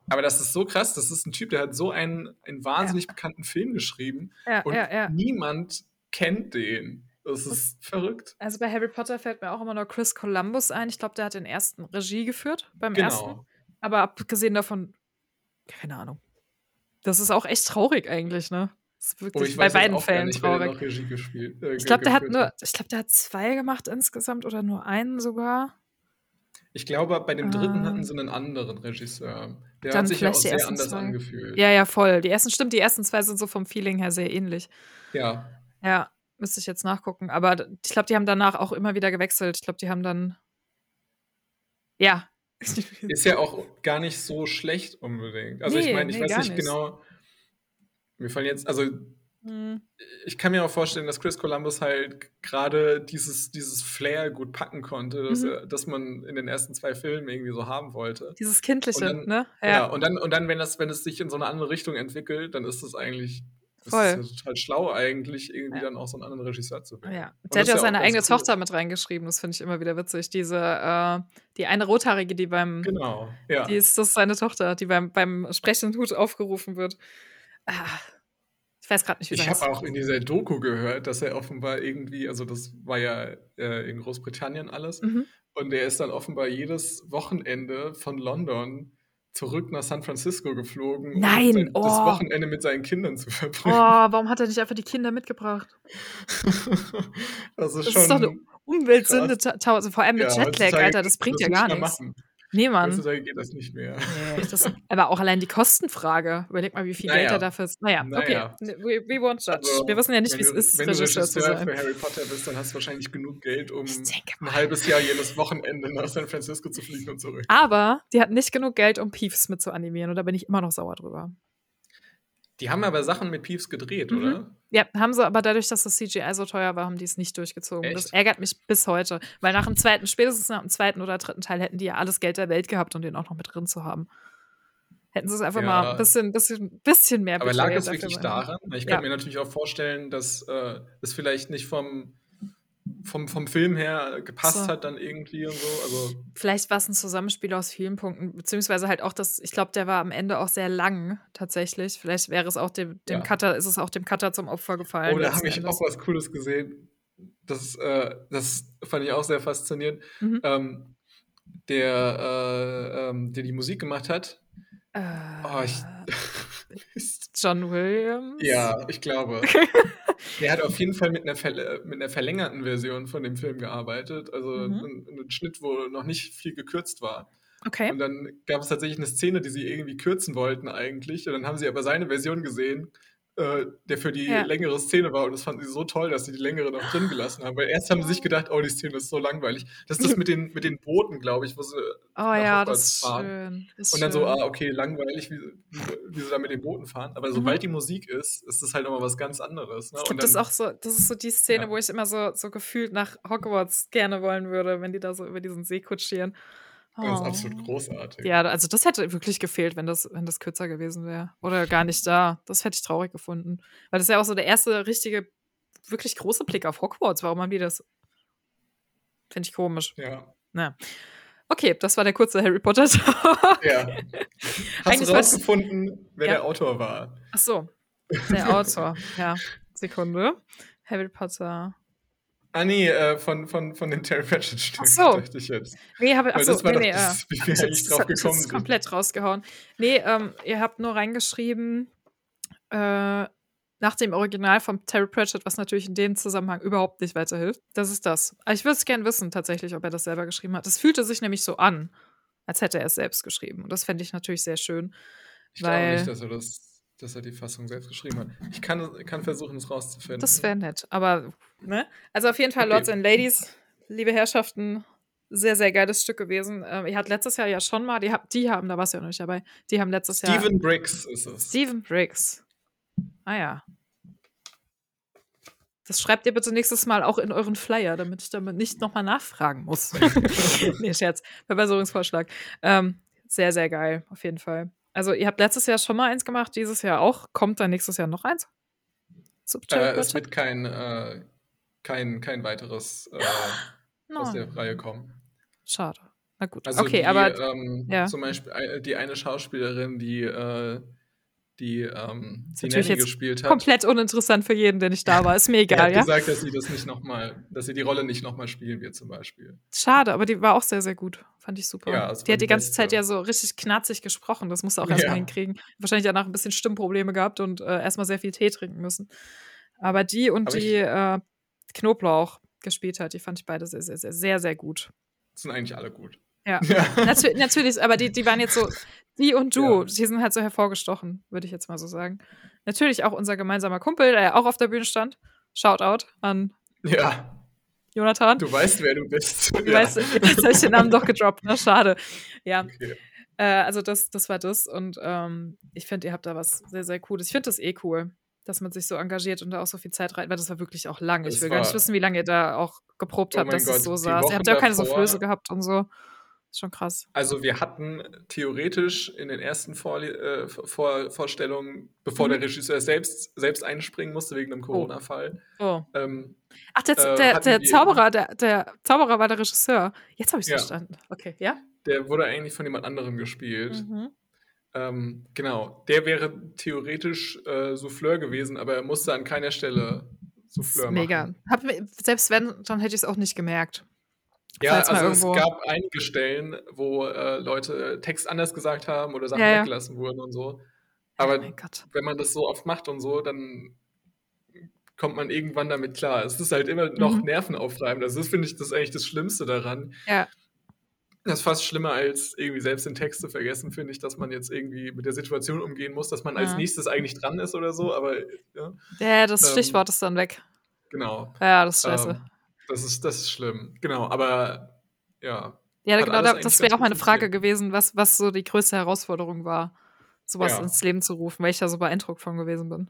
S3: Aber das ist so krass, das ist ein Typ, der hat so einen, einen wahnsinnig ja. bekannten Film geschrieben
S2: ja,
S3: und niemand kennt den. Das ist das, verrückt.
S2: Also bei Harry Potter fällt mir auch immer noch Chris Columbus ein. Ich glaube, der hat den ersten Regie geführt beim genau. ersten. Aber abgesehen davon, keine Ahnung. Das ist auch echt traurig eigentlich, ne? Das ist oh, wirklich bei beiden Fällen nicht, traurig.
S3: Gespielt, äh,
S2: ich glaube, der hat nur, ich glaube, der hat zwei gemacht insgesamt oder nur einen sogar.
S3: Ich glaube, bei dem dritten ähm, hatten sie einen anderen Regisseur. Der hat sich ja auch sehr anders zwei. angefühlt.
S2: Ja, ja, voll. Die ersten, stimmt, die ersten zwei sind so vom Feeling her sehr ähnlich.
S3: Ja.
S2: Ja, müsste ich jetzt nachgucken. Aber ich glaube, die haben danach auch immer wieder gewechselt. Ich glaube, die haben dann. Ja. <laughs>
S3: Ist ja auch gar nicht so schlecht unbedingt. Also nee, ich meine, ich nee, weiß nicht, nicht genau. Mir fallen jetzt, also Mhm. Ich kann mir auch vorstellen, dass Chris Columbus halt gerade dieses, dieses Flair gut packen konnte, dass, mhm. er, dass man in den ersten zwei Filmen irgendwie so haben wollte.
S2: Dieses Kindliche,
S3: dann,
S2: ne?
S3: Ja. ja. und dann, und dann wenn, das, wenn es sich in so eine andere Richtung entwickelt, dann ist das eigentlich
S2: Voll.
S3: Das ist ja total schlau eigentlich, irgendwie ja. dann auch so einen anderen Regisseur zu
S2: wählen. Ja. Der hat ja auch seine eigene cool. Tochter mit reingeschrieben, das finde ich immer wieder witzig. Diese, äh, die eine Rothaarige, die beim.
S3: Genau, ja.
S2: Die ist, das ist seine Tochter, die beim, beim sprechenden Hut aufgerufen wird. Ah, ich weiß gerade nicht, wie
S3: Ich habe auch in dieser Doku gehört, dass er offenbar irgendwie, also das war ja äh, in Großbritannien alles, mhm. und er ist dann offenbar jedes Wochenende von London zurück nach San Francisco geflogen,
S2: Nein,
S3: um
S2: oh.
S3: das Wochenende mit seinen Kindern zu verbringen. Oh,
S2: warum hat er nicht einfach die Kinder mitgebracht? <laughs>
S3: das ist,
S2: das
S3: schon
S2: ist doch eine Umweltsünde, also vor allem mit ja, Jetlag, Alter, das bringt ja gar nichts. Machen. Nee, Mann.
S3: Heutzutage geht das nicht mehr.
S2: Nee, <laughs> das, aber auch allein die Kostenfrage. Überleg mal, wie viel naja. Geld er dafür ist. Naja, naja. okay. We, we won't judge. Also, wir wissen ja nicht, wie es ist,
S3: Wenn Regisseur du Regisseur für Harry Potter bist, dann hast du wahrscheinlich genug Geld, um ein halbes Jahr jedes Wochenende nach San Francisco zu fliegen und zurück.
S2: Aber die hat nicht genug Geld, um Peeves mit zu animieren. Und da bin ich immer noch sauer drüber.
S3: Die haben aber Sachen mit Peeves gedreht, mhm. oder?
S2: Ja, haben sie, aber dadurch, dass das CGI so teuer war, haben die es nicht durchgezogen. Echt? Das ärgert mich bis heute. Weil nach dem zweiten, spätestens nach dem zweiten oder dritten Teil hätten die ja alles Geld der Welt gehabt, um den auch noch mit drin zu haben. Hätten sie es einfach ja. mal ein bisschen, bisschen, bisschen mehr
S3: Aber lag es wirklich daran? Ich könnte ja. mir natürlich auch vorstellen, dass äh, es vielleicht nicht vom vom, vom Film her gepasst so. hat dann irgendwie und so. Also
S2: Vielleicht war es ein Zusammenspiel aus vielen Punkten, beziehungsweise halt auch das, ich glaube, der war am Ende auch sehr lang tatsächlich. Vielleicht wäre es auch dem, dem ja. Cutter, ist es auch dem Cutter zum Opfer gefallen.
S3: Oh, da habe ich auch was Cooles gesehen. Das, äh, das fand ich auch sehr faszinierend. Mhm. Ähm, der, äh, ähm, der die Musik gemacht hat. Äh, oh, ich, <laughs>
S2: John Williams?
S3: Ja, ich glaube. <laughs> Der hat auf jeden Fall mit einer, mit einer verlängerten Version von dem Film gearbeitet. Also mhm. ein, ein Schnitt, wo noch nicht viel gekürzt war.
S2: Okay.
S3: Und dann gab es tatsächlich eine Szene, die sie irgendwie kürzen wollten eigentlich. Und dann haben sie aber seine Version gesehen äh, der für die ja. längere Szene war. Und das fanden sie so toll, dass sie die längere noch drin gelassen haben. Weil erst haben sie sich gedacht, oh, die Szene ist so langweilig. Das ist das <laughs> mit den, mit den Booten, glaube ich, wo sie.
S2: Oh ja, das ist fahren. schön.
S3: Ist und dann schön. so, ah, okay, langweilig, wie, wie, sie da mit den Booten fahren. Aber mhm. sobald die Musik ist, ist das halt nochmal was ganz anderes. Ne?
S2: Ich glaube, das ist auch so, das ist so die Szene, ja. wo ich immer so, so gefühlt nach Hogwarts gerne wollen würde, wenn die da so über diesen See kutschieren.
S3: Das ist absolut oh. großartig.
S2: Ja, also das hätte wirklich gefehlt, wenn das, wenn das kürzer gewesen wäre. Oder gar nicht da. Das hätte ich traurig gefunden. Weil das ist ja auch so der erste richtige, wirklich große Blick auf Hogwarts. Warum haben die das? Finde ich komisch.
S3: Ja.
S2: Na. Okay, das war der kurze Harry Potter Talk.
S3: Ja. <laughs> Hast Eigentlich du rausgefunden, wer ja. der Autor war?
S2: Ach so, der Autor. ja, <laughs> Sekunde. Harry Potter.
S3: Ah, nee, äh, von, von, von den Terry Pratchett-Stücken.
S2: Ach so.
S3: Dachte ich jetzt.
S2: Nee, habe, achso,
S3: das war
S2: nee, nee,
S3: das, <laughs> wie wir eigentlich drauf gekommen sind.
S2: komplett rausgehauen. Nee, ähm, ihr habt nur reingeschrieben, äh, nach dem Original von Terry Pratchett, was natürlich in dem Zusammenhang überhaupt nicht weiterhilft. Das ist das. Ich würde es gerne wissen, tatsächlich, ob er das selber geschrieben hat. Es fühlte sich nämlich so an, als hätte er es selbst geschrieben. Und das fände ich natürlich sehr schön.
S3: Ich glaube nicht, dass er das dass er die Fassung selbst geschrieben hat. Ich kann, kann versuchen, es rauszufinden.
S2: Das wäre nett. Aber, ne? Also auf jeden Fall, okay. Lords and Ladies, liebe Herrschaften, sehr, sehr geiles Stück gewesen. Ähm, ihr habt letztes Jahr ja schon mal, die, die haben, da warst du ja noch nicht dabei, die haben letztes
S3: Steven
S2: Jahr.
S3: Steven Briggs ist es.
S2: Steven Briggs. Ah ja. Das schreibt ihr bitte nächstes Mal auch in euren Flyer, damit ich damit nicht nochmal nachfragen muss. <laughs> nee, Scherz. Verbesserungsvorschlag. Ähm, sehr, sehr geil, auf jeden Fall. Also, ihr habt letztes Jahr schon mal eins gemacht, dieses Jahr auch. Kommt dann nächstes Jahr noch eins?
S3: Äh, es wird kein, äh, kein, kein weiteres äh, aus der Reihe kommen.
S2: Schade. Na gut.
S3: Also
S2: okay,
S3: die,
S2: aber
S3: ähm, ja. zum Beispiel die eine Schauspielerin, die äh, die ähm, die Nanny gespielt hat.
S2: Komplett uninteressant für jeden, der nicht da war. Ist mir <laughs> egal,
S3: ja. gesagt, dass sie das nicht noch mal, dass sie die Rolle nicht nochmal spielen wird, zum Beispiel.
S2: Schade, aber die war auch sehr, sehr gut. Fand ich super. Ja, die hat die ganze. Zeit ja so richtig knatzig gesprochen. Das musste auch erstmal ja. hinkriegen. Wahrscheinlich danach ein bisschen Stimmprobleme gehabt und äh, erstmal sehr viel Tee trinken müssen. Aber die und aber die äh, Knoblauch gespielt hat, die fand ich beide sehr, sehr, sehr, sehr, sehr gut.
S3: Sind eigentlich alle gut.
S2: Ja, <laughs> ja. Natu natürlich, aber die, die waren jetzt so, die und du, ja. die sind halt so hervorgestochen, würde ich jetzt mal so sagen. Natürlich auch unser gemeinsamer Kumpel, der ja auch auf der Bühne stand. Shoutout an
S3: ja.
S2: Jonathan.
S3: Du weißt, wer du bist.
S2: Du ja. weißt, jetzt habe ich den Namen doch gedroppt, ne? Schade. Ja. Okay. Äh, also das, das war das und ähm, ich finde, ihr habt da was sehr, sehr Cooles. Ich finde das eh cool, dass man sich so engagiert und da auch so viel Zeit rein, weil das war wirklich auch lang. Das ich will gar nicht wissen, wie lange ihr da auch geprobt oh habt, dass Gott, es so saß. Ihr habt ja auch keine Soufflöse gehabt und so. Schon krass.
S3: Also wir hatten theoretisch in den ersten Vor äh, Vor Vorstellungen, bevor mhm. der Regisseur selbst, selbst einspringen musste wegen einem oh. Corona-Fall.
S2: Oh. oh. Ähm, Ach, der, äh, der, der Zauberer, der, der Zauberer war der Regisseur. Jetzt habe ich es ja. verstanden. Okay, ja?
S3: Der wurde eigentlich von jemand anderem gespielt. Mhm. Ähm, genau. Der wäre theoretisch äh, Souffleur gewesen, aber er musste an keiner Stelle Souffleur
S2: mega.
S3: machen.
S2: Mega. Selbst wenn, dann hätte ich es auch nicht gemerkt.
S3: Ja, also es gab einige Stellen, wo äh, Leute Text anders gesagt haben oder Sachen
S2: ja, ja.
S3: weggelassen wurden und so. Aber oh wenn man das so oft macht und so, dann kommt man irgendwann damit klar. Es ist halt immer noch mhm. nervenaufreibend. Also das finde ich das ist eigentlich das Schlimmste daran.
S2: Ja.
S3: Das ist fast schlimmer als irgendwie selbst den Text zu vergessen, finde ich, dass man jetzt irgendwie mit der Situation umgehen muss, dass man ja. als nächstes eigentlich dran ist oder so, aber ja.
S2: Ja, das ähm, Stichwort ist dann weg.
S3: Genau.
S2: Ja, das ist scheiße. Ähm,
S3: das ist, das ist schlimm. Genau, aber ja.
S2: Ja, genau, das wäre auch meine Frage gewesen, was, was so die größte Herausforderung war, sowas ja. ins Leben zu rufen, weil ich da so beeindruckt von gewesen bin.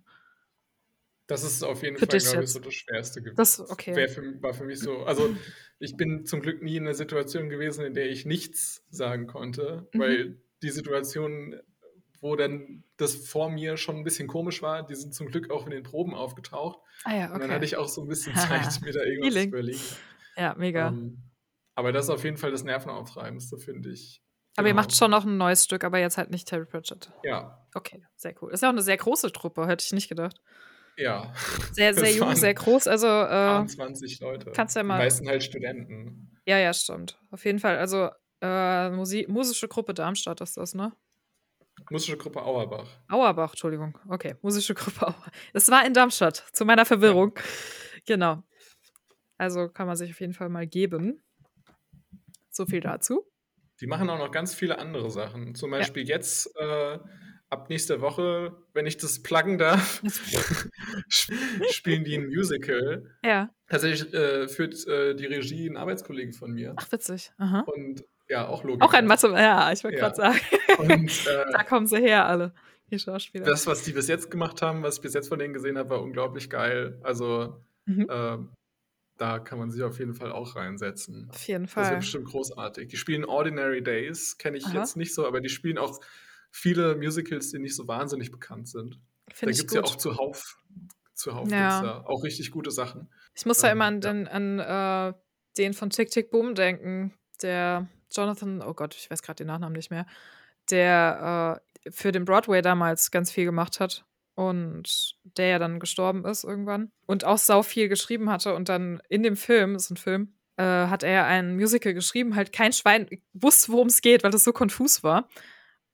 S3: Das ist auf jeden für Fall, glaube ich, so das Schwerste gewesen. Das okay. Für, war für mich so. Also, ich bin zum Glück nie in einer Situation gewesen, in der ich nichts sagen konnte, mhm. weil die Situation, wo dann das vor mir schon ein bisschen komisch war, die sind zum Glück auch in den Proben aufgetaucht.
S2: Ah ja, okay.
S3: Und dann hatte ich auch so ein bisschen <laughs> Zeit, mir da irgendwas zu überlegen.
S2: Ja, mega. Ähm,
S3: aber das ist auf jeden Fall das Nervenaufreibendste, finde ich.
S2: Aber genau. ihr macht schon noch ein neues Stück, aber jetzt halt nicht Terry Pratchett.
S3: Ja.
S2: Okay, sehr cool. Ist ja auch eine sehr große Truppe, hätte ich nicht gedacht.
S3: Ja.
S2: Sehr, <laughs> sehr jung, sehr groß. Also, äh,
S3: 20 Leute.
S2: Kannst ja mal.
S3: Die meisten halt Studenten.
S2: Ja, ja, stimmt. Auf jeden Fall. Also, äh, Musi musische Gruppe Darmstadt ist das, ne?
S3: Musische Gruppe Auerbach.
S2: Auerbach, Entschuldigung. Okay, musische Gruppe Auerbach. Das war in Darmstadt, zu meiner Verwirrung. Ja. Genau. Also kann man sich auf jeden Fall mal geben. So viel dazu.
S3: Die machen auch noch ganz viele andere Sachen. Zum Beispiel ja. jetzt äh, ab nächster Woche, wenn ich das pluggen darf, <laughs> spielen die ein Musical.
S2: Ja.
S3: Tatsächlich äh, führt äh, die Regie ein Arbeitskollege von mir.
S2: Ach, witzig. Aha.
S3: Und ja, auch logisch.
S2: Auch ein Mathe, ja, ich wollte ja. gerade sagen. Und, <laughs> äh, da kommen sie her, alle, die Schauspieler.
S3: Das, was die bis jetzt gemacht haben, was ich bis jetzt von denen gesehen habe, war unglaublich geil. Also, mhm. Ähm, da kann man sich auf jeden Fall auch reinsetzen.
S2: Auf jeden Fall.
S3: Das ist bestimmt großartig. Die spielen Ordinary Days, kenne ich Aha. jetzt nicht so, aber die spielen auch viele Musicals, die nicht so wahnsinnig bekannt sind. Find da gibt es ja auch zuhauf, zuhauf ja. auch richtig gute Sachen.
S2: Ich muss ähm, da immer an, den, an äh, den von Tick Tick Boom denken, der Jonathan, oh Gott, ich weiß gerade den Nachnamen nicht mehr, der äh, für den Broadway damals ganz viel gemacht hat und der ja dann gestorben ist irgendwann und auch sau viel geschrieben hatte und dann in dem Film, ist ein Film, äh, hat er ein Musical geschrieben, halt kein Schwein wusste, worum es geht, weil das so konfus war.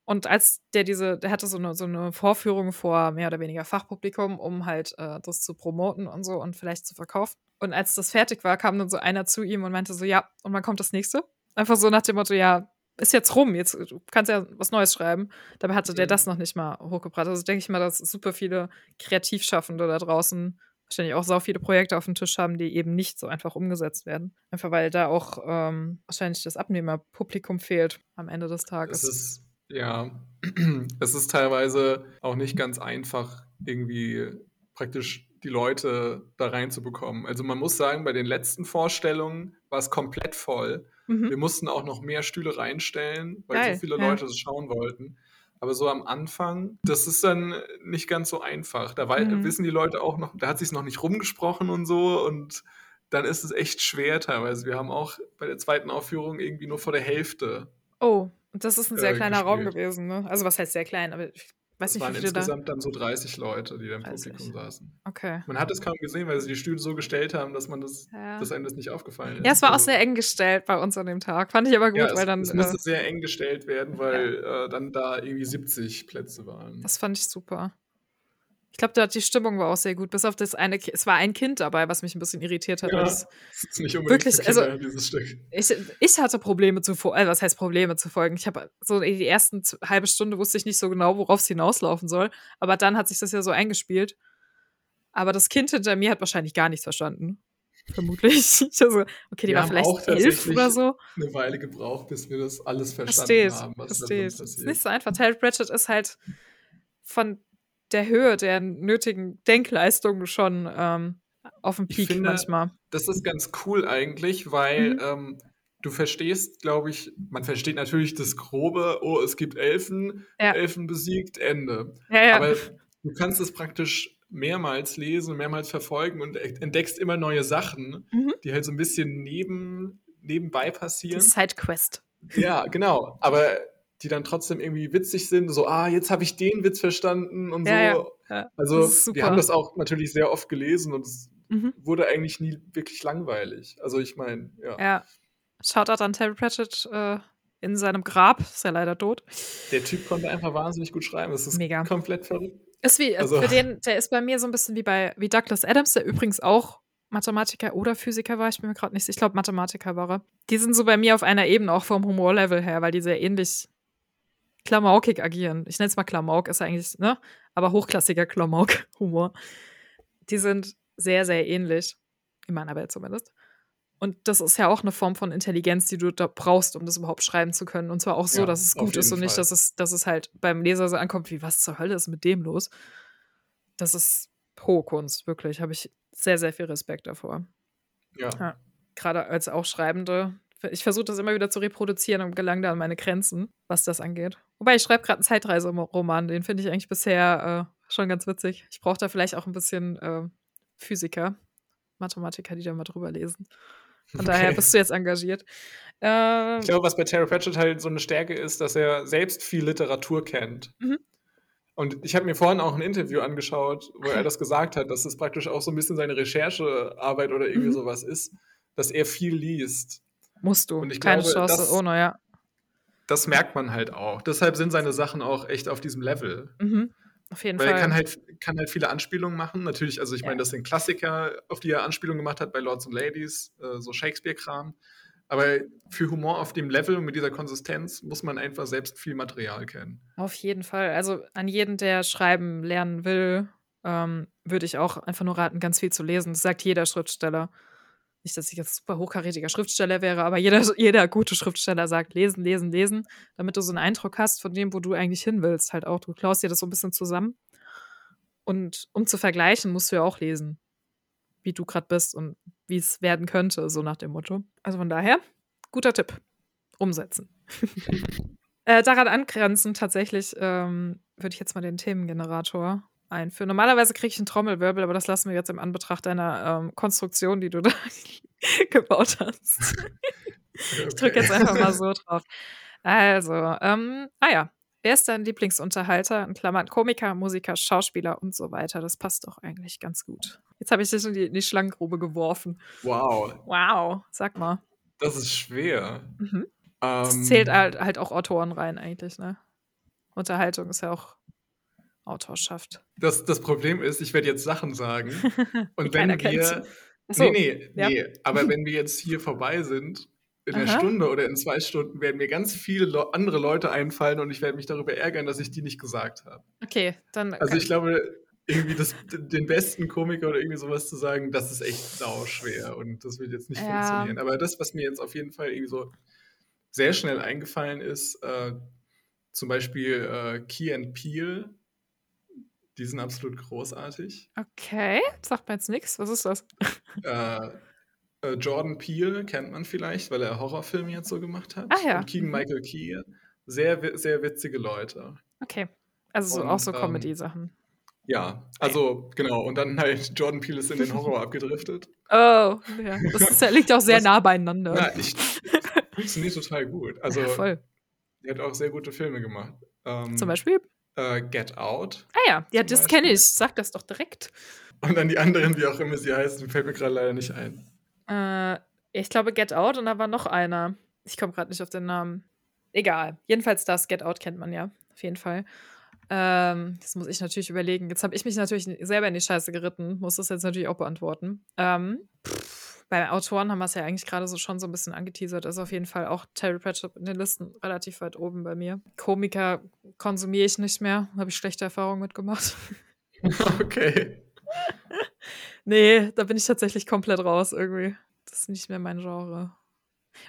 S2: Und als der diese, der hatte so eine, so eine Vorführung vor mehr oder weniger Fachpublikum, um halt äh, das zu promoten und so und vielleicht zu verkaufen. Und als das fertig war, kam dann so einer zu ihm und meinte so, ja, und wann kommt das nächste? Einfach so nach dem Motto, ja, ist jetzt rum, jetzt du kannst ja was Neues schreiben. Dabei hatte der das noch nicht mal hochgebracht. Also denke ich mal, dass super viele Kreativschaffende da draußen wahrscheinlich auch so viele Projekte auf dem Tisch haben, die eben nicht so einfach umgesetzt werden. Einfach weil da auch ähm, wahrscheinlich das Abnehmerpublikum fehlt am Ende des Tages.
S3: Es ist ja, <clears throat> es ist teilweise auch nicht ganz einfach, irgendwie praktisch die Leute da reinzubekommen. Also man muss sagen, bei den letzten Vorstellungen war es komplett voll. Mhm. Wir mussten auch noch mehr Stühle reinstellen, weil Geil, so viele. Leute das schauen wollten. Aber so am Anfang, das ist dann nicht ganz so einfach. Da mhm. wissen die Leute auch noch, da hat sich noch nicht rumgesprochen und so und dann ist es echt schwer teilweise. Wir haben auch bei der zweiten Aufführung irgendwie nur vor der Hälfte
S2: Oh, und das ist ein sehr äh, kleiner gespielt. Raum gewesen, ne? Also was heißt sehr klein, aber ich weiß
S3: es waren insgesamt da? dann so 30 Leute, die da im Publikum saßen.
S2: Okay.
S3: Man hat es kaum gesehen, weil sie die Stühle so gestellt haben, dass man das, ja. dass einem das nicht aufgefallen ist.
S2: Ja, es war also, auch sehr eng gestellt bei uns an dem Tag. Fand ich aber gut,
S3: ja,
S2: weil dann.
S3: Es musste äh, sehr eng gestellt werden, weil ja. äh, dann da irgendwie 70 Plätze waren.
S2: Das fand ich super. Ich glaube, die Stimmung war auch sehr gut, bis auf das eine, es war ein Kind dabei, was mich ein bisschen irritiert hat.
S3: Ja, <laughs> das ist nicht unbedingt wirklich, Kinder, also, dieses Stück.
S2: Ich, ich hatte Probleme zu folgen, also was heißt Probleme zu folgen? Ich habe so die ersten halbe Stunde wusste ich nicht so genau, worauf es hinauslaufen soll, aber dann hat sich das ja so eingespielt. Aber das Kind hinter mir hat wahrscheinlich gar nichts verstanden. Vermutlich. <laughs> Ich also, okay, die wir war vielleicht elf oder so.
S3: Eine Weile gebraucht, bis wir das alles verstanden Versteht, haben. Was
S2: versteht. Da ist nicht so einfach. Terry Pratchett ist halt von der Höhe der nötigen Denkleistung schon ähm, auf dem Peak finde, manchmal.
S3: Das ist ganz cool eigentlich, weil mhm. ähm, du verstehst, glaube ich, man versteht natürlich das Grobe, oh, es gibt Elfen, ja. Elfen besiegt, Ende.
S2: Ja, ja.
S3: Aber du kannst es praktisch mehrmals lesen, mehrmals verfolgen und entdeckst immer neue Sachen, mhm. die halt so ein bisschen neben, nebenbei passieren. Die
S2: Sidequest.
S3: Ja, genau. Aber die dann trotzdem irgendwie witzig sind, so, ah, jetzt habe ich den Witz verstanden und ja, so. Ja, ja. Also wir haben das auch natürlich sehr oft gelesen und es mhm. wurde eigentlich nie wirklich langweilig. Also ich meine, ja.
S2: Ja. Shoutout an Terry Pratchett äh, in seinem Grab, ist ja leider tot.
S3: Der Typ konnte einfach wahnsinnig gut schreiben. Das ist Mega. komplett verrückt.
S2: Ist wie, also, für den, der ist bei mir so ein bisschen wie bei wie Douglas Adams, der übrigens auch Mathematiker oder Physiker war, ich bin mir gerade nicht sicher. Ich glaube, Mathematiker war er. Die sind so bei mir auf einer Ebene, auch vom Humorlevel her, weil die sehr ähnlich klamaukig agieren. Ich nenne es mal Klamauk, ist eigentlich, ne? Aber hochklassiger Klamauk-Humor. Die sind sehr, sehr ähnlich. In meiner Welt zumindest. Und das ist ja auch eine Form von Intelligenz, die du da brauchst, um das überhaupt schreiben zu können. Und zwar auch so, ja, dass es gut ist und nicht, dass es, dass es halt beim Leser so ankommt, wie was zur Hölle ist mit dem los. Das ist hohe Kunst, wirklich. Habe ich sehr, sehr viel Respekt davor.
S3: Ja. ja.
S2: Gerade als auch Schreibende. Ich versuche das immer wieder zu reproduzieren und gelange da an meine Grenzen, was das angeht. Wobei ich schreibe gerade einen Zeitreiseroman, den finde ich eigentlich bisher äh, schon ganz witzig. Ich brauche da vielleicht auch ein bisschen äh, Physiker, Mathematiker, die da mal drüber lesen. Von <laughs> okay. daher bist du jetzt engagiert.
S3: Ähm, ich glaube, was bei Terry Pratchett halt so eine Stärke ist, dass er selbst viel Literatur kennt. Mhm. Und ich habe mir vorhin auch ein Interview angeschaut, wo er das gesagt hat, dass es praktisch auch so ein bisschen seine Recherchearbeit oder irgendwie mhm. sowas ist, dass er viel liest.
S2: Musst du. Und ich Keine glaube, Chance, das, ohne, ja.
S3: Das merkt man halt auch. Deshalb sind seine Sachen auch echt auf diesem Level.
S2: Mhm. Auf jeden
S3: Weil
S2: Fall.
S3: er kann halt, kann halt viele Anspielungen machen. Natürlich, also ich ja. meine, das sind Klassiker, auf die er Anspielungen gemacht hat bei Lords and Ladies, äh, so Shakespeare-Kram. Aber für Humor auf dem Level und mit dieser Konsistenz muss man einfach selbst viel Material kennen.
S2: Auf jeden Fall. Also an jeden, der schreiben lernen will, ähm, würde ich auch einfach nur raten, ganz viel zu lesen. Das sagt jeder Schriftsteller. Nicht, dass ich jetzt super hochkarätiger Schriftsteller wäre, aber jeder, <laughs> jeder gute Schriftsteller sagt lesen, lesen, lesen, damit du so einen Eindruck hast von dem, wo du eigentlich hin willst. Halt auch, du klaust dir das so ein bisschen zusammen. Und um zu vergleichen, musst du ja auch lesen, wie du gerade bist und wie es werden könnte, so nach dem Motto. Also von daher, guter Tipp. Umsetzen. <laughs> äh, daran angrenzend tatsächlich ähm, würde ich jetzt mal den Themengenerator einführen. Normalerweise kriege ich einen Trommelwirbel, aber das lassen wir jetzt im Anbetracht deiner ähm, Konstruktion, die du <laughs> da gebaut hast. <laughs> ich drücke jetzt einfach mal <laughs> so drauf. Also, ähm, ah ja, Wer ist dein Lieblingsunterhalter? In Klammern Komiker, Musiker, Schauspieler und so weiter. Das passt doch eigentlich ganz gut. Jetzt habe ich dich in die, in die Schlangengrube geworfen.
S3: Wow.
S2: Wow, sag mal.
S3: Das ist schwer.
S2: Mhm. das ähm, zählt halt, halt auch Autoren rein, eigentlich, ne? Unterhaltung ist ja auch Autorschaft.
S3: Das, das Problem ist, ich werde jetzt Sachen sagen. <laughs> und wenn wir. Achso, nee, nee, ja. nee. Aber <laughs> wenn wir jetzt hier vorbei sind in einer Stunde oder in zwei Stunden werden mir ganz viele Le andere Leute einfallen und ich werde mich darüber ärgern, dass ich die nicht gesagt habe.
S2: Okay, dann.
S3: Also ich glaube, irgendwie das, den besten Komiker oder irgendwie sowas zu sagen, das ist echt sau schwer und das wird jetzt nicht ja. funktionieren. Aber das, was mir jetzt auf jeden Fall irgendwie so sehr schnell eingefallen ist, äh, zum Beispiel äh, Key and Peel, die sind absolut großartig.
S2: Okay, sagt mir jetzt nichts. Was ist das? <laughs>
S3: Äh, äh, Jordan Peele kennt man vielleicht, weil er Horrorfilme jetzt so gemacht hat.
S2: Ah, ja.
S3: Und Keegan mhm. Michael Key. Sehr, sehr witzige Leute.
S2: Okay. Also so, und, auch so ähm, Comedy-Sachen.
S3: Ja, also genau. Und dann halt Jordan Peele ist in den Horror abgedriftet. <laughs>
S2: Oh, ja. Das ist, liegt auch sehr Was, nah beieinander.
S3: Ja, ich, funktioniert total gut. <laughs> Also, ja, voll. Er hat auch sehr gute Filme gemacht. Ähm,
S2: Zum Beispiel?
S3: Äh, Get Out.
S2: Ah ja, ja, das kenne ich. Sag das doch direkt.
S3: Und dann die anderen, wie auch immer sie heißen, fällt mir gerade leider nicht ein.
S2: Äh, ich glaube Get Out und da war noch einer. Ich komme gerade nicht auf den Namen. Egal. Jedenfalls das Get Out kennt man ja. Auf jeden Fall. Ähm, das muss ich natürlich überlegen. Jetzt habe ich mich natürlich selber in die Scheiße geritten. Muss das jetzt natürlich auch beantworten. Ähm, pff, bei Autoren haben wir es ja eigentlich gerade so schon so ein bisschen angeteasert. Ist auf jeden Fall auch Terry Pratchett in den Listen relativ weit oben bei mir. Komiker konsumiere ich nicht mehr. Habe ich schlechte Erfahrungen mitgemacht. <laughs>
S3: Okay. <laughs>
S2: nee, da bin ich tatsächlich komplett raus irgendwie. Das ist nicht mehr mein Genre.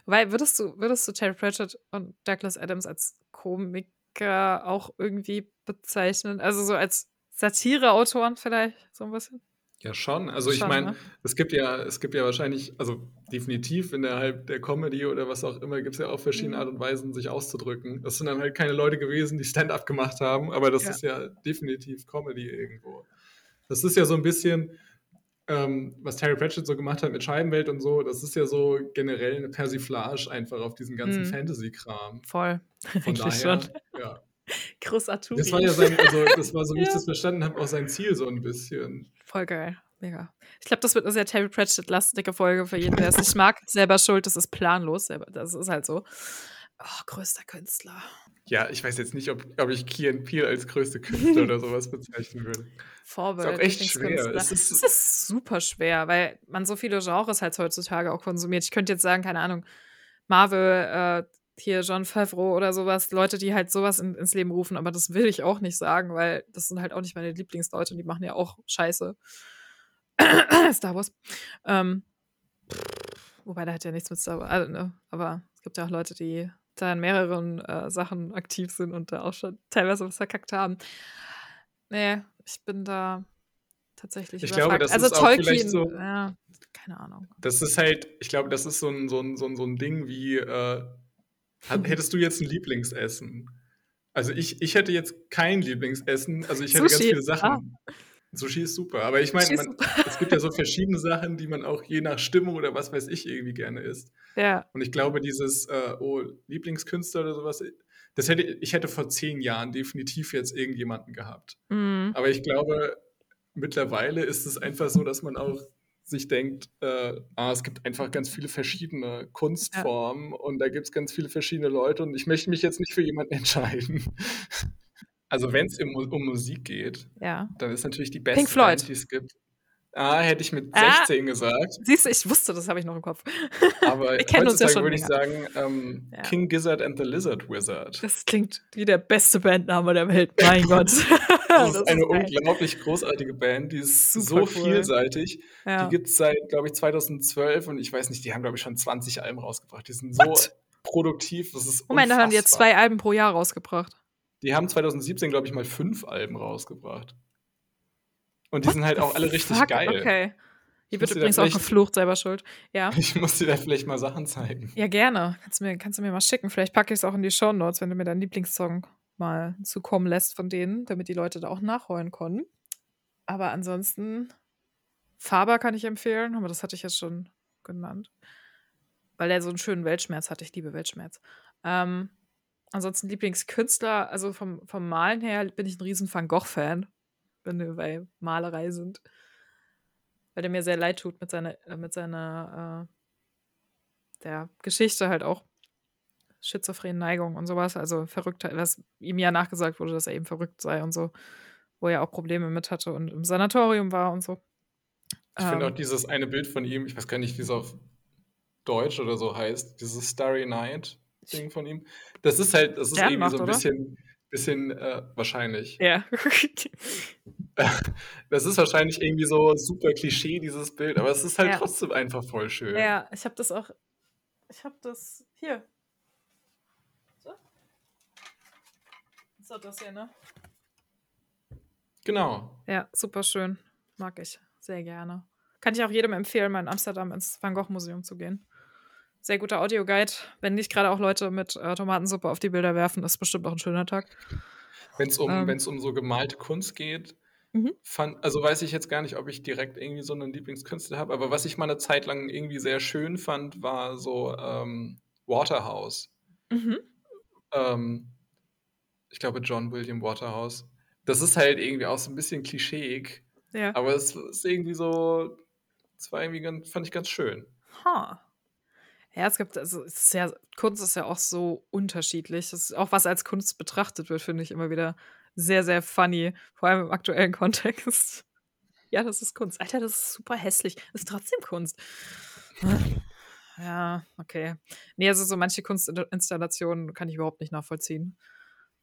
S2: Weil würdest du, würdest du Terry Pratchett und Douglas Adams als Komiker auch irgendwie bezeichnen? Also so als Satireautoren vielleicht so ein bisschen?
S3: Ja, schon. Also schon, ich meine, ne? es gibt ja, es gibt ja wahrscheinlich, also definitiv innerhalb der Comedy oder was auch immer, gibt es ja auch verschiedene mhm. Art und Weisen, sich auszudrücken. Das sind dann halt keine Leute gewesen, die Stand-up gemacht haben, aber das ja. ist ja definitiv Comedy irgendwo. Das ist ja so ein bisschen, ähm, was Terry Pratchett so gemacht hat mit Scheibenwelt und so, das ist ja so generell eine Persiflage einfach auf diesen ganzen mm. Fantasy-Kram.
S2: Voll. <laughs>
S3: Von daher, schon. ja.
S2: Großartig.
S3: Das war ja sein, also das war so, wie <laughs> ja. ich das verstanden habe, auch sein Ziel so ein bisschen.
S2: Voll geil. Mega. Ich glaube, das wird eine sehr Terry Pratchett-lastige Folge für jeden, der es nicht mag. <laughs> Selber schuld, das ist planlos. Das ist halt so. Oh, größter Künstler.
S3: Ja, ich weiß jetzt nicht, ob, ob ich Kian Peel als größte Künstler oder sowas <laughs> bezeichnen würde.
S2: Vorbild.
S3: Ist auch echt schwer.
S2: Es ist, es ist super schwer, weil man so viele Genres halt heutzutage auch konsumiert. Ich könnte jetzt sagen, keine Ahnung, Marvel, äh, hier John Favreau oder sowas, Leute, die halt sowas in, ins Leben rufen, aber das will ich auch nicht sagen, weil das sind halt auch nicht meine Lieblingsleute und die machen ja auch Scheiße. <clears throat> Star Wars. Ähm, wobei, da hat ja nichts mit Star Wars, also, ne? aber es gibt ja auch Leute, die da in mehreren äh, Sachen aktiv sind und da auch schon teilweise was verkackt haben. Nee, ich bin da tatsächlich
S3: Ich glaube, das also ist Tolkien, auch so,
S2: ja, keine Ahnung.
S3: Das ist halt, ich glaube, das ist so ein, so ein, so ein, so ein Ding wie, äh, hättest du jetzt ein Lieblingsessen? Also ich, ich hätte jetzt kein Lieblingsessen, also ich hätte Sushi. ganz viele Sachen. Ah. Sushi ist super, aber ich meine, es gibt ja so verschiedene Sachen, die man auch je nach Stimmung oder was weiß ich irgendwie gerne isst.
S2: Ja.
S3: Und ich glaube, dieses äh, oh, Lieblingskünstler oder sowas, das hätte ich hätte vor zehn Jahren definitiv jetzt irgendjemanden gehabt.
S2: Mhm.
S3: Aber ich glaube, mittlerweile ist es einfach so, dass man auch sich denkt, äh, ah, es gibt einfach ganz viele verschiedene Kunstformen ja. und da gibt es ganz viele verschiedene Leute und ich möchte mich jetzt nicht für jemanden <laughs> entscheiden. Also wenn es um, um, Musik geht,
S2: ja.
S3: dann ist natürlich die beste Band, die es gibt. Ah, hätte ich mit 16 ah, gesagt.
S2: Siehst du, ich wusste, das habe ich noch im Kopf. <laughs>
S3: Aber Wir kennen uns ja schon würde ich sagen ähm, ja. King Gizzard and the Lizard Wizard.
S2: Das klingt wie der beste Bandname der Welt, mein <laughs> Gott.
S3: Das, ist eine unglaublich großartige Band, die ist Super so cool. vielseitig. Ja. Die gibt es seit, glaube ich, 2012 und ich weiß nicht, die haben, glaube ich, schon 20 Alben rausgebracht. Die sind so What? produktiv, das ist
S2: Moment, dann haben die jetzt zwei Alben pro Jahr rausgebracht.
S3: Die haben 2017, glaube ich, mal fünf Alben rausgebracht. Und die What sind halt auch alle richtig fuck? geil.
S2: Okay. Hier wird übrigens auch geflucht, selber schuld. Ja. <laughs>
S3: Ich muss dir da vielleicht mal Sachen zeigen.
S2: Ja, gerne. Kannst du mir, kannst du mir mal schicken. Vielleicht packe ich es auch in die Show Notes, wenn du mir deinen Lieblingssong mal zukommen lässt von denen, damit die Leute da auch nachholen können. Aber ansonsten, Faber kann ich empfehlen, aber das hatte ich jetzt schon genannt. Weil der so einen schönen Weltschmerz hat. Ich liebe Weltschmerz. Ähm, ansonsten Lieblingskünstler, also vom, vom Malen her bin ich ein riesen Van Gogh-Fan, wenn wir bei Malerei sind. Weil der mir sehr leid tut mit seiner, äh, mit seiner äh, der Geschichte halt auch. Schizophrenen Neigung und sowas, also Verrücktheit, was ihm ja nachgesagt wurde, dass er eben verrückt sei und so, wo er auch Probleme mit hatte und im Sanatorium war und so.
S3: Ich ähm, finde auch dieses eine Bild von ihm, ich weiß gar nicht, wie es auf Deutsch oder so heißt, dieses Starry Night, Ding von ihm. Das ist halt, das ist irgendwie macht, so ein bisschen, bisschen äh, wahrscheinlich.
S2: Ja. <laughs>
S3: das ist wahrscheinlich irgendwie so super Klischee, dieses Bild, aber es ist halt ja. trotzdem einfach voll schön.
S2: Ja, ich habe das auch, ich habe das hier. So, das hier, ne?
S3: Genau.
S2: Ja, super schön. Mag ich sehr gerne. Kann ich auch jedem empfehlen, mal in Amsterdam ins Van Gogh Museum zu gehen. Sehr guter Audioguide. Wenn nicht gerade auch Leute mit äh, Tomatensuppe auf die Bilder werfen, ist bestimmt auch ein schöner Tag.
S3: Wenn es um, ähm, um so gemalte Kunst geht, mhm. fand, also weiß ich jetzt gar nicht, ob ich direkt irgendwie so einen Lieblingskünstler habe, aber was ich mal eine Zeit lang irgendwie sehr schön fand, war so ähm, Waterhouse.
S2: Mhm.
S3: Ähm, ich glaube, John William Waterhouse. Das ist halt irgendwie auch so ein bisschen klischeeig.
S2: Ja.
S3: Aber es ist irgendwie so, es war irgendwie ganz, fand ich ganz schön.
S2: Ha. Ja, es gibt, also es ist ja, Kunst ist ja auch so unterschiedlich. Das ist auch was als Kunst betrachtet wird, finde ich immer wieder sehr, sehr funny, vor allem im aktuellen <laughs> Kontext. Ja, das ist Kunst. Alter, das ist super hässlich. Das ist trotzdem Kunst. Ja, okay. Nee, also so manche Kunstinstallationen kann ich überhaupt nicht nachvollziehen.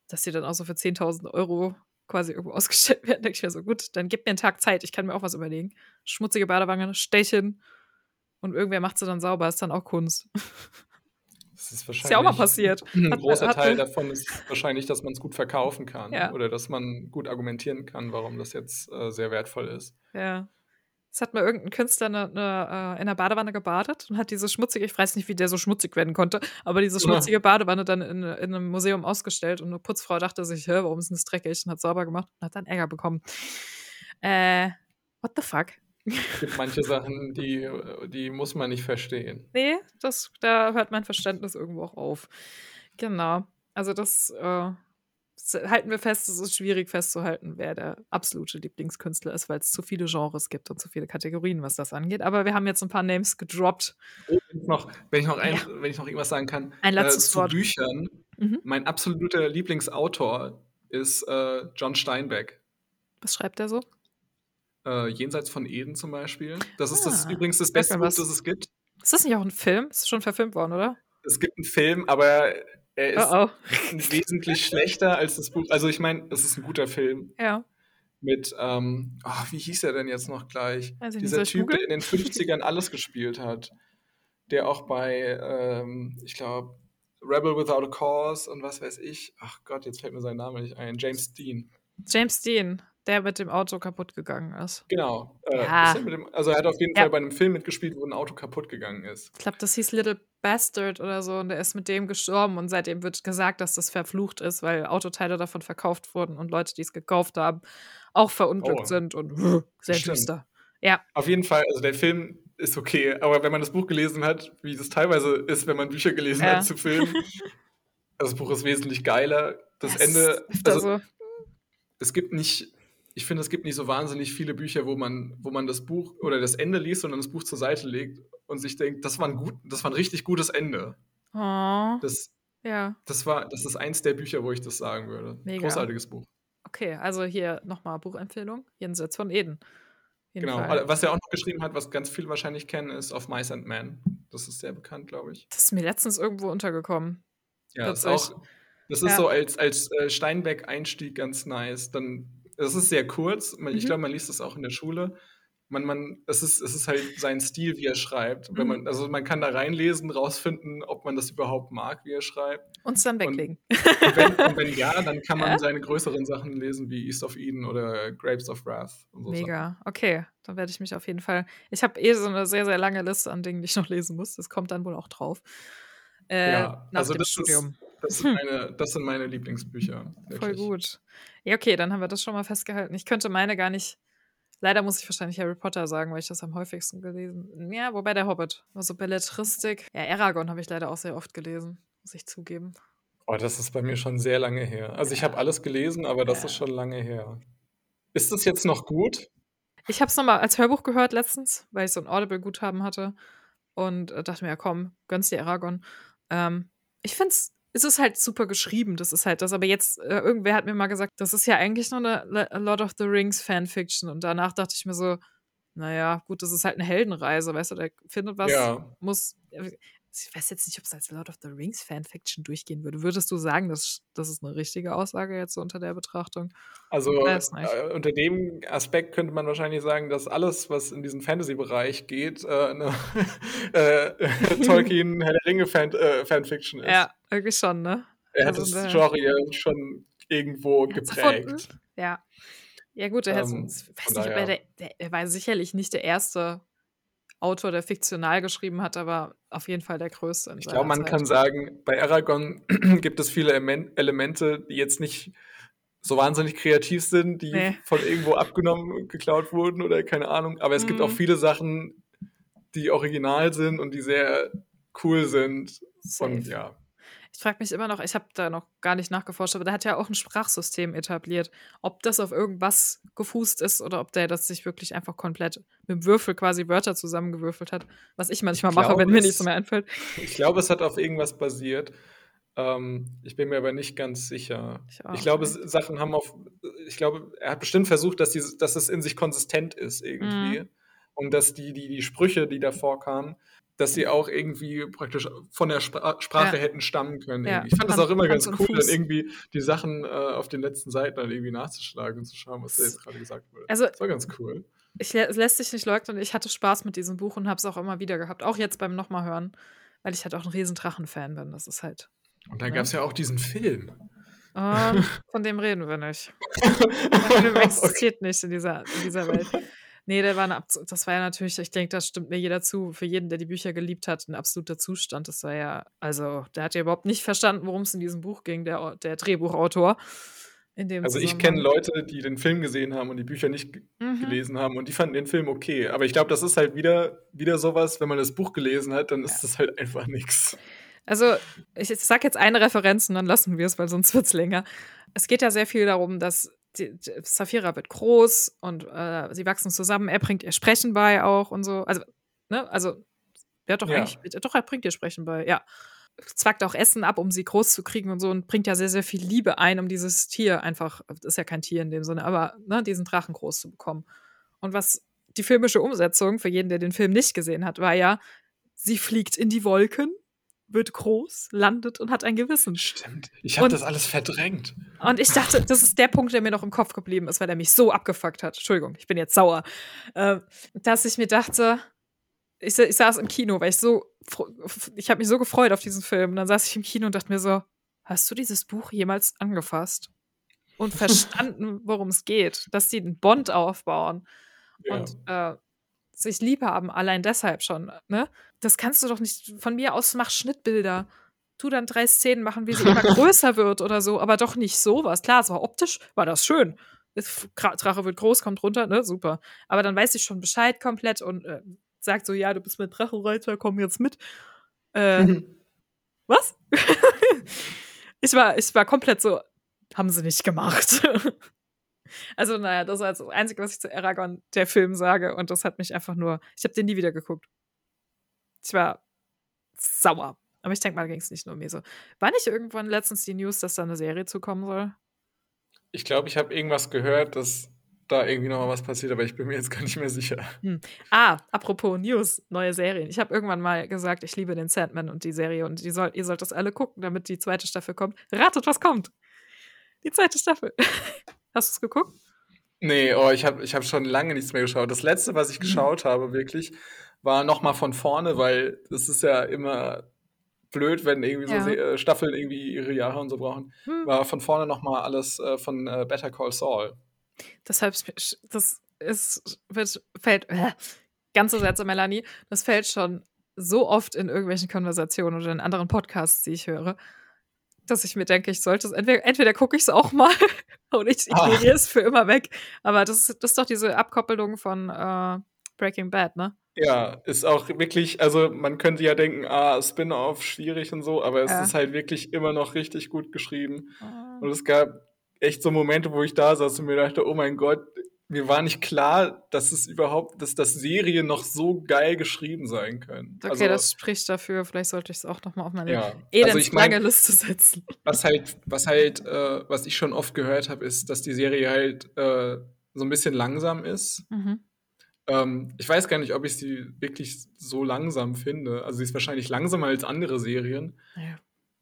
S2: Dass die dann auch so für 10.000 Euro quasi irgendwo <laughs> ausgestellt werden, denke ich mir so, gut, dann gib mir einen Tag Zeit, ich kann mir auch was überlegen. Schmutzige Badewanne, Stächen, und irgendwer macht sie dann sauber, ist dann auch Kunst.
S3: Das ist, wahrscheinlich
S2: ist ja auch mal passiert.
S3: Ein hat, großer hat, Teil davon ist wahrscheinlich, dass man es gut verkaufen kann ja. oder dass man gut argumentieren kann, warum das jetzt äh, sehr wertvoll ist.
S2: Ja. Es hat mal irgendein Künstler eine, eine, äh, in der Badewanne gebadet und hat diese schmutzige, ich weiß nicht, wie der so schmutzig werden konnte, aber diese schmutzige ja. Badewanne dann in, in, einem Museum ausgestellt und eine Putzfrau dachte sich, Hä, warum ist denn das dreckig? Und hat sauber gemacht und hat dann Ärger bekommen. Äh, what the fuck?
S3: Es gibt manche Sachen, die, die muss man nicht verstehen.
S2: Nee, das, da hört mein Verständnis irgendwo auch auf. Genau. Also das äh, halten wir fest, es ist schwierig festzuhalten, wer der absolute Lieblingskünstler ist, weil es zu viele Genres gibt und zu viele Kategorien, was das angeht. Aber wir haben jetzt ein paar Names gedroppt.
S3: Oh, wenn, ich noch, wenn, ich noch ein, ja. wenn ich noch irgendwas sagen kann,
S2: ein letztes
S3: äh, zu
S2: Wort.
S3: Büchern. Mhm. Mein absoluter Lieblingsautor ist äh, John Steinbeck.
S2: Was schreibt er so?
S3: Äh, Jenseits von Eden zum Beispiel. Das ah, ist das, ah, übrigens das beste Buch, das es gibt.
S2: Ist das nicht auch ein Film? Ist schon verfilmt worden, oder?
S3: Es gibt einen Film, aber er ist oh oh. <laughs> wesentlich schlechter als das Buch. Also ich meine, es ist ein guter Film.
S2: Ja.
S3: Mit, ähm, oh, wie hieß er denn jetzt noch gleich? Also Dieser Typ, der in den 50ern alles gespielt hat. Der auch bei, ähm, ich glaube, Rebel Without a Cause und was weiß ich. Ach Gott, jetzt fällt mir sein Name nicht ein. James Dean.
S2: James Dean, der mit dem Auto kaputt gegangen ist.
S3: Genau. Äh, ja. dem, also er hat auf jeden ja. Fall bei einem Film mitgespielt, wo ein Auto kaputt gegangen ist.
S2: Ich glaube, das hieß Little Bastard oder so und der ist mit dem gestorben und seitdem wird gesagt, dass das verflucht ist, weil Autoteile davon verkauft wurden und Leute, die es gekauft haben, auch verunglückt oh. sind und uh, <laughs> sehr Stimmt. düster. Ja.
S3: Auf jeden Fall, also der Film ist okay, aber wenn man das Buch gelesen hat, wie das teilweise ist, wenn man Bücher gelesen ja. hat zu Filmen, <laughs> das Buch ist wesentlich geiler. Das, das Ende, also, so. es gibt nicht ich finde, es gibt nicht so wahnsinnig viele Bücher, wo man, wo man das Buch oder das Ende liest und dann das Buch zur Seite legt und sich denkt, das war ein gut, das war ein richtig gutes Ende.
S2: Oh.
S3: Das,
S2: ja.
S3: Das war, das ist eins der Bücher, wo ich das sagen würde. Mega. Großartiges Buch.
S2: Okay, also hier nochmal Buchempfehlung. Jenseits von Eden.
S3: Genau. Fall. Was er auch noch geschrieben hat, was ganz viele wahrscheinlich kennen, ist Of Mice and Men. Das ist sehr bekannt, glaube ich.
S2: Das ist mir letztens irgendwo untergekommen.
S3: Ja, das ist auch. Das ist ja. so als, als äh, Steinbeck-Einstieg ganz nice. Dann es ist sehr kurz. Ich mhm. glaube, man liest das auch in der Schule. Man, man, es, ist, es ist halt sein Stil, wie er schreibt. Mhm. Wenn man, also man kann da reinlesen, rausfinden, ob man das überhaupt mag, wie er schreibt.
S2: Und es dann weglegen.
S3: Und, und, wenn, und, wenn, ja, dann kann man <laughs> ja? seine größeren Sachen lesen, wie East of Eden oder Grapes of Wrath.
S2: So Mega, Sachen. okay. Dann werde ich mich auf jeden Fall. Ich habe eh so eine sehr, sehr lange Liste an Dingen, die ich noch lesen muss. Das kommt dann wohl auch drauf. Äh, ja, nach also dem
S3: das
S2: Studium.
S3: Ist, das, sind meine, das sind meine Lieblingsbücher.
S2: Wirklich. Voll gut. Ja, okay, dann haben wir das schon mal festgehalten. Ich könnte meine gar nicht. Leider muss ich wahrscheinlich Harry Potter sagen, weil ich das am häufigsten gelesen Ja, wobei der Hobbit. Also Belletristik. Ja, Aragon habe ich leider auch sehr oft gelesen, muss ich zugeben.
S3: Oh, das ist bei mir schon sehr lange her. Also ich habe alles gelesen, aber das ja. ist schon lange her. Ist das jetzt noch gut?
S2: Ich habe es nochmal als Hörbuch gehört letztens, weil ich so ein Audible-Guthaben hatte. Und äh, dachte mir, ja komm, gönnst dir Aragon. Ähm, ich finde es es ist halt super geschrieben, das ist halt das. Aber jetzt, äh, irgendwer hat mir mal gesagt, das ist ja eigentlich nur eine A Lord of the Rings Fanfiction. Und danach dachte ich mir so, naja, gut, das ist halt eine Heldenreise, weißt du, der findet was, ja. muss. Äh, ich weiß jetzt nicht, ob es als Lord of the Rings Fanfiction durchgehen würde. Würdest du sagen, dass das ist eine richtige Aussage jetzt so unter der Betrachtung?
S3: Also äh, unter dem Aspekt könnte man wahrscheinlich sagen, dass alles, was in diesen Fantasy-Bereich geht, äh, eine <laughs> äh, <laughs> Tolkien Herr der Ringe -Fan äh, Fanfiction ist.
S2: Ja, irgendwie schon, ne?
S3: Er also hat das Genre schon irgendwo geprägt.
S2: Ja. Ja, gut, er, ähm, weiß nicht, ob er, der, der, er war sicherlich nicht der erste Autor, der fiktional geschrieben hat, aber auf jeden Fall der größte.
S3: ich glaube, man Zeit. kann sagen, bei Aragon <clears throat> gibt es viele Elemente, die jetzt nicht so wahnsinnig kreativ sind, die nee. von irgendwo abgenommen, geklaut wurden oder keine Ahnung. Aber es mhm. gibt auch mhm. viele Sachen, die original sind und die sehr cool sind. Safe. Und ja.
S2: Ich frage mich immer noch, ich habe da noch gar nicht nachgeforscht, aber der hat ja auch ein Sprachsystem etabliert. Ob das auf irgendwas gefußt ist oder ob der das sich wirklich einfach komplett mit dem Würfel quasi Wörter zusammengewürfelt hat, was ich manchmal ich mache, glaube, wenn mir nichts mehr einfällt.
S3: Ich glaube, es hat auf irgendwas basiert. Ähm, ich bin mir aber nicht ganz sicher. Ich, ich glaube, nicht. Sachen haben auf. Ich glaube, er hat bestimmt versucht, dass, die, dass es in sich konsistent ist irgendwie. Mhm. Und dass die, die, die Sprüche, die da vorkamen, dass sie auch irgendwie praktisch von der Spra Sprache ja. hätten stammen können. Ja. Ich fand das auch immer ganz cool, dann irgendwie die Sachen äh, auf den letzten Seiten dann irgendwie nachzuschlagen und zu schauen, was da jetzt gerade gesagt wurde. Also, das war ganz cool.
S2: Ich, es lässt sich nicht leugnen, ich hatte Spaß mit diesem Buch und habe es auch immer wieder gehabt. Auch jetzt beim nochmal hören, weil ich halt auch ein Riesendrachen-Fan bin. Das ist halt.
S3: Und dann ne? gab es ja auch diesen Film.
S2: Um, von dem reden wir nicht. <laughs> Der Film existiert okay. nicht in dieser, in dieser Welt. Nee, der war eine das war ja natürlich, ich denke, das stimmt mir jeder zu, für jeden, der die Bücher geliebt hat, ein absoluter Zustand. Das war ja, also, der hat ja überhaupt nicht verstanden, worum es in diesem Buch ging, der, der Drehbuchautor.
S3: also ich kenne Leute, die den Film gesehen haben und die Bücher nicht mhm. gelesen haben und die fanden den Film okay. Aber ich glaube, das ist halt wieder, wieder sowas, wenn man das Buch gelesen hat, dann ist das halt einfach nichts.
S2: Also, ich sage jetzt eine Referenz und dann lassen wir es, weil sonst wird es länger. Es geht ja sehr viel darum, dass die, die, Safira wird groß und äh, sie wachsen zusammen. Er bringt ihr Sprechen bei auch und so. Also, ne, also, er hat doch ja. eigentlich, doch, er bringt ihr Sprechen bei, ja. zwackt auch Essen ab, um sie groß zu kriegen und so und bringt ja sehr, sehr viel Liebe ein, um dieses Tier einfach, das ist ja kein Tier in dem Sinne, aber ne, diesen Drachen groß zu bekommen. Und was die filmische Umsetzung, für jeden, der den Film nicht gesehen hat, war ja, sie fliegt in die Wolken, wird groß, landet und hat ein Gewissen.
S3: Stimmt. Ich habe das alles verdrängt.
S2: Und ich dachte, das ist der Punkt, der mir noch im Kopf geblieben ist, weil er mich so abgefuckt hat. Entschuldigung, ich bin jetzt sauer. Äh, dass ich mir dachte, ich, ich saß im Kino, weil ich so, ich habe mich so gefreut auf diesen Film. Und dann saß ich im Kino und dachte mir so, hast du dieses Buch jemals angefasst? Und <laughs> verstanden, worum es geht, dass die einen Bond aufbauen ja. und äh, sich lieb haben, allein deshalb schon, ne? Das kannst du doch nicht, von mir aus mach Schnittbilder. Tu dann drei Szenen machen, wie sie immer <laughs> größer wird oder so, aber doch nicht sowas. Klar, es war optisch, war das schön. Drache wird groß, kommt runter, ne? Super. Aber dann weiß ich schon Bescheid komplett und äh, sagt so, ja, du bist mit Drachenreiter, komm jetzt mit. Äh, mhm. <laughs> was? <laughs> ich, war, ich war komplett so, haben sie nicht gemacht. Also, naja, das war das Einzige, was ich zu Aragorn, der Film, sage. Und das hat mich einfach nur, ich habe den nie wieder geguckt. Ich war sauer. Aber ich denke mal, ging es nicht nur mir so. War nicht irgendwann letztens die News, dass da eine Serie zukommen soll?
S3: Ich glaube, ich habe irgendwas gehört, dass da irgendwie noch mal was passiert, aber ich bin mir jetzt gar nicht mehr sicher.
S2: Hm. Ah, apropos News, neue Serien. Ich habe irgendwann mal gesagt, ich liebe den Sandman und die Serie und die soll, ihr sollt das alle gucken, damit die zweite Staffel kommt. Ratet, was kommt. Die zweite Staffel. <laughs> Hast du es geguckt?
S3: Nee, oh, ich habe ich hab schon lange nichts mehr geschaut. Das letzte, was ich mhm. geschaut habe, wirklich, war noch mal von vorne, weil das ist ja immer blöd, wenn irgendwie ja. so äh, Staffeln irgendwie ihre Jahre und so brauchen. Hm. War von vorne noch mal alles äh, von äh, Better Call Saul.
S2: Deshalb, das ist, wird, fällt, äh, ganz so Sätze, Melanie, das fällt schon so oft in irgendwelchen Konversationen oder in anderen Podcasts, die ich höre, dass ich mir denke, ich sollte es, entweder, entweder gucke ich es auch mal <laughs> oder ich ah. ignoriere es für immer weg. Aber das, das ist doch diese Abkoppelung von äh, Breaking Bad, ne?
S3: Ja, ist auch wirklich, also man könnte ja denken, ah, Spin-off schwierig und so, aber es ja. ist halt wirklich immer noch richtig gut geschrieben. Ah. Und es gab echt so Momente, wo ich da saß und mir dachte, oh mein Gott, mir war nicht klar, dass es überhaupt, dass das Serie noch so geil geschrieben sein können.
S2: Okay, also, das spricht dafür. Vielleicht sollte ich es auch noch mal auf meine ja. elends also ich mein, Liste setzen.
S3: Was halt, was halt, äh, was ich schon oft gehört habe, ist, dass die Serie halt äh, so ein bisschen langsam ist. Mhm. Ähm, ich weiß gar nicht, ob ich sie wirklich so langsam finde. Also sie ist wahrscheinlich langsamer als andere Serien. Ja.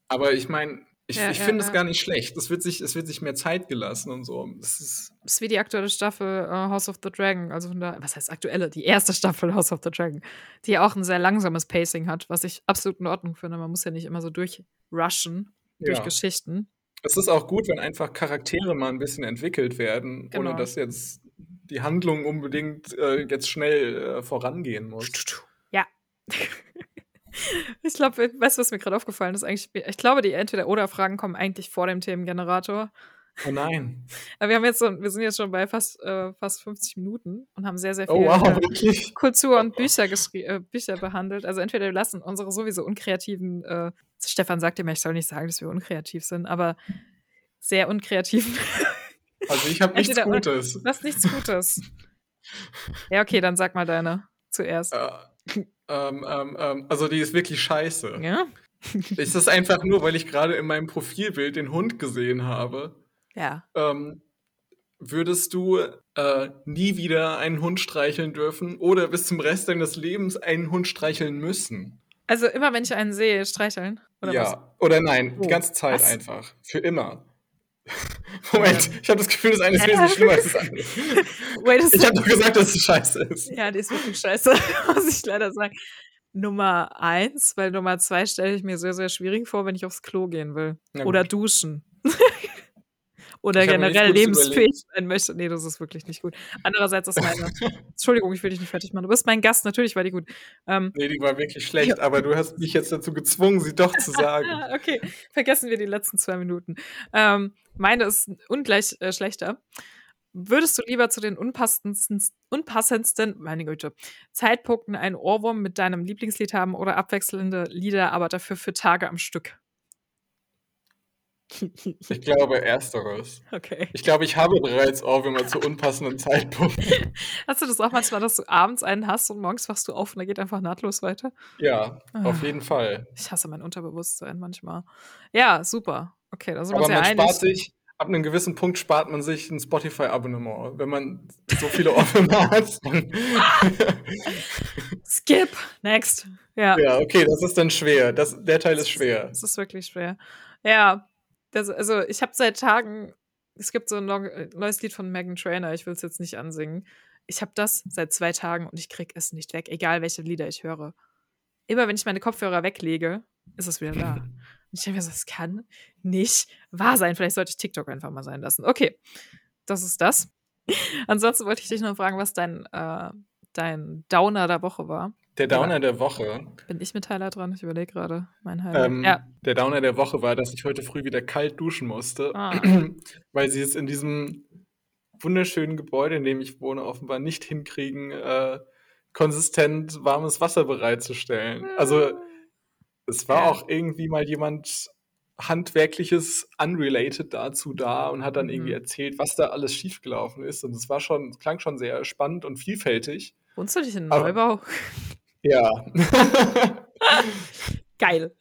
S3: Aber ich meine, ich, ja, ich ja, finde es ja. gar nicht schlecht. Es wird, sich, es wird sich mehr Zeit gelassen und so.
S2: Es ist, ist wie die aktuelle Staffel uh, House of the Dragon. Also von der, was heißt aktuelle? Die erste Staffel House of the Dragon. Die auch ein sehr langsames Pacing hat, was ich absolut in Ordnung finde. Man muss ja nicht immer so durchrushen durch Geschichten.
S3: Es ist auch gut, wenn einfach Charaktere mal ein bisschen entwickelt werden, genau. ohne dass jetzt die Handlung unbedingt äh, jetzt schnell äh, vorangehen muss.
S2: Ja. <laughs> Ich glaube, weißt du, was mir gerade aufgefallen ist? Eigentlich, ich glaube, die Entweder-Oder-Fragen kommen eigentlich vor dem Themengenerator.
S3: Oh nein. <laughs>
S2: Aber wir haben jetzt so, wir sind jetzt schon bei fast, äh, fast 50 Minuten und haben sehr, sehr oh, viel oh, wow, äh, Kultur und Bücher, äh, Bücher behandelt. Also entweder wir lassen unsere sowieso unkreativen, äh, Stefan sagte mir, ich soll nicht sagen, dass wir unkreativ sind, aber sehr unkreativen. <laughs>
S3: Also ich habe nichts Gutes.
S2: Du hast nichts Gutes. <laughs> Ja, okay, dann sag mal deine zuerst.
S3: Äh, ähm, ähm, ähm, also die ist wirklich scheiße. Ja. <laughs> ist das einfach nur, weil ich gerade in meinem Profilbild den Hund gesehen habe?
S2: Ja.
S3: Ähm, würdest du äh, nie wieder einen Hund streicheln dürfen oder bis zum Rest deines Lebens einen Hund streicheln müssen?
S2: Also immer, wenn ich einen sehe, streicheln?
S3: Oder ja, was? oder nein, oh. die ganze Zeit was? einfach. Für immer. <laughs> Moment, ich habe das Gefühl, das eine ist wesentlich schlimmer als das andere. <laughs> Wait, ich habe doch gesagt, dass es scheiße ist.
S2: Ja, die ist wirklich scheiße, <laughs> muss ich leider sagen. Nummer eins, weil Nummer zwei stelle ich mir sehr, sehr schwierig vor, wenn ich aufs Klo gehen will. Oder duschen. Oder generell lebensfähig sein möchte. Nee, das ist wirklich nicht gut. Andererseits ist meine. <laughs> Entschuldigung, ich will dich nicht fertig machen. Du bist mein Gast, natürlich war die gut.
S3: Ähm, nee, die war wirklich schlecht, ja. aber du hast mich jetzt dazu gezwungen, sie doch zu sagen. <laughs>
S2: okay, vergessen wir die letzten zwei Minuten. Ähm, meine ist ungleich äh, schlechter. Würdest du lieber zu den unpassendsten, unpassendsten, meine Güte, Zeitpunkten einen Ohrwurm mit deinem Lieblingslied haben oder abwechselnde Lieder, aber dafür für Tage am Stück?
S3: Ich <laughs> glaube, ersteres.
S2: Okay.
S3: Ich glaube, ich habe bereits auch immer zu unpassenden Zeitpunkten. <laughs>
S2: Hast du das auch manchmal, dass du abends einen hast und morgens wachst du auf und da geht einfach nahtlos weiter?
S3: Ja, auf ah. jeden Fall.
S2: Ich hasse mein Unterbewusstsein manchmal. Ja, super. Okay, da sind
S3: wir
S2: uns ja
S3: man
S2: einig.
S3: spart sich, ab einem gewissen Punkt spart man sich ein Spotify-Abonnement. Wenn man so viele offene <laughs> hat.
S2: Skip. Next. Ja.
S3: Ja, okay, das ist dann schwer. Das, der Teil ist schwer.
S2: Das ist wirklich schwer. Ja, das, also ich habe seit Tagen, es gibt so ein äh, neues Lied von Megan Trainer, ich will es jetzt nicht ansingen. Ich habe das seit zwei Tagen und ich krieg es nicht weg, egal welche Lieder ich höre. Immer wenn ich meine Kopfhörer weglege, ist es wieder da. <laughs> Und ich denke mir so, das kann nicht wahr sein. Vielleicht sollte ich TikTok einfach mal sein lassen. Okay, das ist das. <laughs> Ansonsten wollte ich dich noch fragen, was dein, äh, dein Downer der Woche war.
S3: Der Downer der Woche.
S2: Bin ich mit Highlight dran? Ich überlege gerade mein Highlight.
S3: Ähm, ja. Der Downer der Woche war, dass ich heute früh wieder kalt duschen musste, ah. <clears throat> weil sie es in diesem wunderschönen Gebäude, in dem ich wohne, offenbar nicht hinkriegen, äh, konsistent warmes Wasser bereitzustellen. Also es war ja. auch irgendwie mal jemand handwerkliches unrelated dazu da und hat dann mhm. irgendwie erzählt, was da alles schiefgelaufen ist. Und es war schon, es klang schon sehr spannend und vielfältig.
S2: Wohnst du dich in Neubau?
S3: Ja. <laughs>
S2: Geil.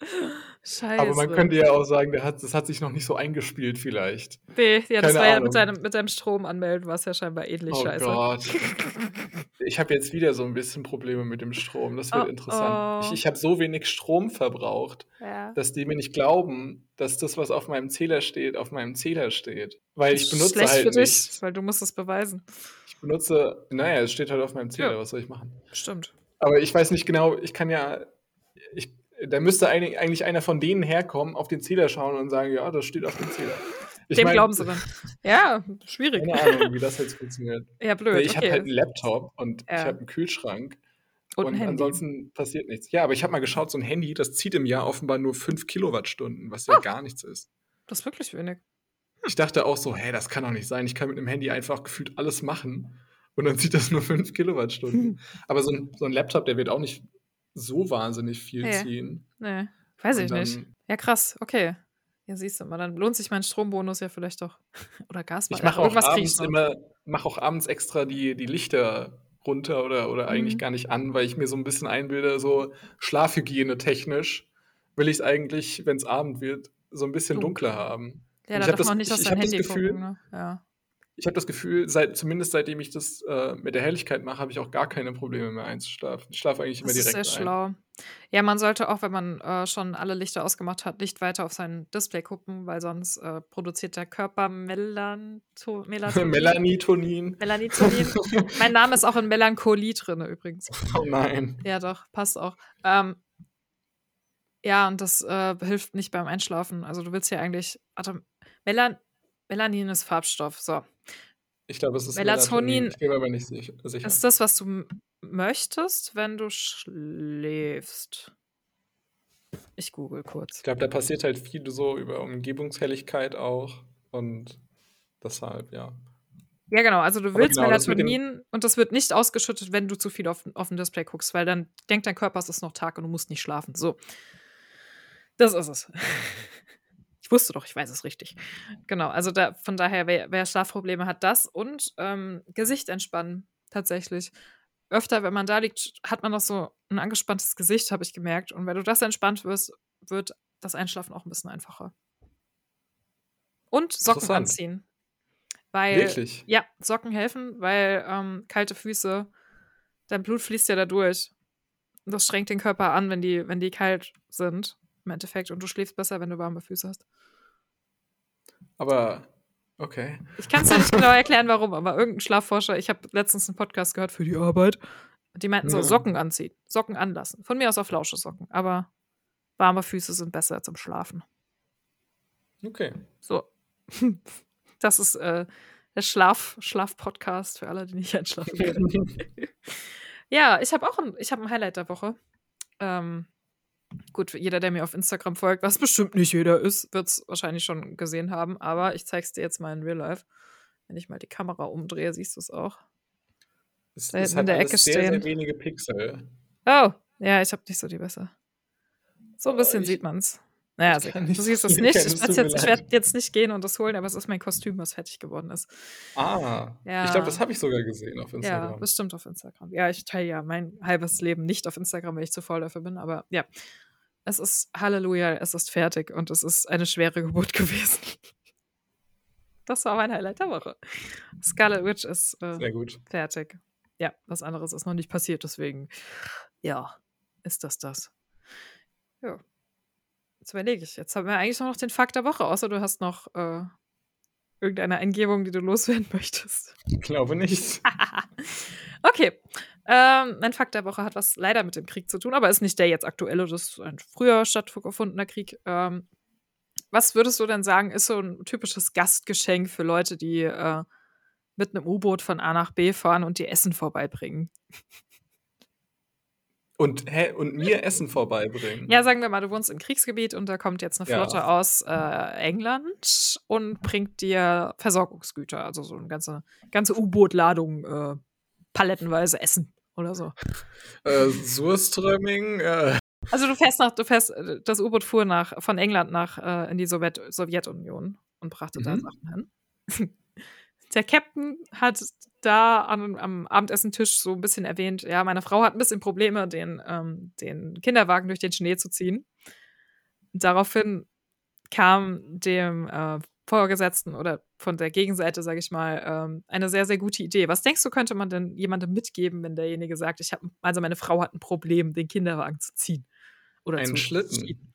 S2: Scheiße.
S3: Aber man könnte ja auch sagen, der hat, das hat sich noch nicht so eingespielt, vielleicht.
S2: Nee, ja, das Keine war ja mit deinem, mit deinem Strom anmelden, war es ja scheinbar ähnlich
S3: oh
S2: scheiße.
S3: Oh Gott. <laughs> Ich habe jetzt wieder so ein bisschen Probleme mit dem Strom. Das wird oh, interessant. Oh. Ich, ich habe so wenig Strom verbraucht, ja. dass die mir nicht glauben, dass das, was auf meinem Zähler steht, auf meinem Zähler steht. Weil ich benutze Schlecht halt für dich,
S2: weil du musst es beweisen.
S3: Ich benutze, naja, es steht halt auf meinem Zähler, ja. was soll ich machen?
S2: Stimmt.
S3: Aber ich weiß nicht genau, ich kann ja, ich, da müsste eigentlich einer von denen herkommen, auf den Zähler schauen und sagen, ja, das steht auf dem Zähler.
S2: Ich Dem mein, glauben sie dann. Ja, schwierig.
S3: Keine Ahnung, wie das jetzt funktioniert. <laughs>
S2: Ja, blöd.
S3: ich
S2: okay.
S3: habe halt einen Laptop und ja. ich habe einen Kühlschrank. Und, und ein ansonsten passiert nichts. Ja, aber ich habe mal geschaut, so ein Handy, das zieht im Jahr offenbar nur 5 Kilowattstunden, was ja oh. gar nichts ist.
S2: Das ist wirklich wenig.
S3: Ich dachte auch so, hä, das kann doch nicht sein. Ich kann mit einem Handy einfach gefühlt alles machen. Und dann zieht das nur 5 Kilowattstunden. Aber so ein, so ein Laptop, der wird auch nicht so wahnsinnig viel nee. ziehen.
S2: Nee, weiß ich nicht. Ja, krass, okay. Ja, siehst du mal, dann lohnt sich mein Strombonus ja vielleicht doch. <laughs> oder Gas.
S3: Ich mache auch, abends immer, mach auch abends extra die, die Lichter runter oder, oder mhm. eigentlich gar nicht an, weil ich mir so ein bisschen einbilde, so Schlafhygiene technisch will ich es eigentlich, wenn es Abend wird, so ein bisschen dunkler haben.
S2: Ja, da darf man nicht aus deinem Handy das Gefühl, gucken, ne? ja
S3: ich habe das Gefühl, seit, zumindest seitdem ich das äh, mit der Helligkeit mache, habe ich auch gar keine Probleme mehr einzuschlafen. Ich schlafe eigentlich immer das direkt. Das ist sehr schlau.
S2: Ja, man sollte auch, wenn man äh, schon alle Lichter ausgemacht hat, nicht weiter auf sein Display gucken, weil sonst äh, produziert der Körper Melanto Melatonin. <laughs>
S3: Melanitonin.
S2: Melanitonin. <laughs> mein Name ist auch in Melancholie drin übrigens.
S3: Oh nein.
S2: Ja, doch, passt auch. Ähm, ja, und das äh, hilft nicht beim Einschlafen. Also du willst ja eigentlich. Warte, Melan Melanin ist Farbstoff. So.
S3: Ich glaube, es ist Melatonin. Melatonin. Ich bin aber nicht sicher.
S2: Ist das, was du möchtest, wenn du schläfst? Ich google kurz.
S3: Ich glaube, da passiert halt viel so über Umgebungshelligkeit auch und deshalb, ja.
S2: Ja, genau. Also du willst genau, Melatonin das und das wird nicht ausgeschüttet, wenn du zu viel auf, auf dem Display guckst, weil dann denkt dein Körper, es ist noch Tag und du musst nicht schlafen. So. Das ist es. <laughs> Ich wusste doch, ich weiß es richtig. Genau, also da, von daher, wer, wer Schlafprobleme hat, das und ähm, Gesicht entspannen, tatsächlich. Öfter, wenn man da liegt, hat man noch so ein angespanntes Gesicht, habe ich gemerkt. Und wenn du das entspannt wirst, wird das Einschlafen auch ein bisschen einfacher. Und Socken anziehen. Weil,
S3: Wirklich?
S2: Ja, Socken helfen, weil ähm, kalte Füße, dein Blut fließt ja da durch. Und das strengt den Körper an, wenn die, wenn die kalt sind im Endeffekt. Und du schläfst besser, wenn du warme Füße hast.
S3: Aber, okay.
S2: Ich kann es dir nicht genau erklären, warum, aber irgendein Schlafforscher, ich habe letztens einen Podcast gehört für die Arbeit. Die meinten so, Socken anziehen, Socken anlassen. Von mir aus auf lausche Socken, aber warme Füße sind besser zum Schlafen.
S3: Okay.
S2: So. <laughs> Das ist äh, der Schlaf, Schlaf-Podcast für alle, die nicht einschlafen können. <laughs> ja, ich habe auch ein, ich hab ein Highlight der Woche. Ähm, Gut, jeder, der mir auf Instagram folgt, was bestimmt nicht jeder ist, wird es wahrscheinlich schon gesehen haben. Aber ich zeige es dir jetzt mal in Real Life. Wenn ich mal die Kamera umdrehe, siehst du es auch.
S3: Es, da es hat in der Ecke sehr, stehen. sehr wenige Pixel.
S2: Oh, ja, ich habe nicht so die besser. So ein bisschen oh, sieht man <laughs> es. Naja, also, du siehst es nicht. Ich, ich werde jetzt nicht gehen und das holen, aber es ist mein Kostüm, was fertig geworden ist.
S3: Ah, ja. ich glaube, das habe ich sogar gesehen auf Instagram.
S2: Ja, bestimmt auf Instagram. Ja, ich teile ja mein halbes Leben nicht auf Instagram, weil ich zu faul dafür bin, aber ja. Es ist Halleluja, es ist fertig und es ist eine schwere Geburt <laughs> gewesen. Das war mein Highlight der Woche. Scarlet Witch ist äh,
S3: Sehr gut.
S2: fertig. Ja, was anderes ist noch nicht passiert, deswegen, ja, ist das das. Ja. Jetzt überlege ich. Jetzt haben wir eigentlich noch den Fakt der Woche, außer du hast noch äh, irgendeine Eingebung, die du loswerden <laughs> möchtest.
S3: Ich glaube nicht. <laughs>
S2: okay. Ähm, mein Fakt der Woche hat was leider mit dem Krieg zu tun, aber ist nicht der jetzt aktuelle, das ist ein früher stattgefundener Krieg. Ähm, was würdest du denn sagen, ist so ein typisches Gastgeschenk für Leute, die äh, mit einem U-Boot von A nach B fahren und dir Essen vorbeibringen.
S3: Und, hä, und mir Essen vorbeibringen.
S2: Ja, sagen wir mal, du wohnst im Kriegsgebiet und da kommt jetzt eine Flotte ja. aus äh, England und bringt dir Versorgungsgüter, also so eine ganze, ganze U-Boot-Ladung äh, palettenweise Essen oder so. <laughs>
S3: Äh, Surströmming. Äh.
S2: Also du fährst nach, du fährst, äh, das U-Boot fuhr nach von England nach äh, in die Sowjet Sowjetunion und brachte mhm. da Sachen hin. <laughs> der Captain hat da an, am Abendessentisch so ein bisschen erwähnt, ja, meine Frau hat ein bisschen Probleme, den, ähm, den Kinderwagen durch den Schnee zu ziehen. daraufhin kam dem äh, Vorgesetzten oder von der Gegenseite, sage ich mal, ähm, eine sehr, sehr gute Idee. Was denkst du, könnte man denn jemandem mitgeben, wenn derjenige sagt, ich habe, also meine Frau hat ein Problem, den Kinderwagen zu ziehen? Oder
S3: Einen Schlitten. Schieben.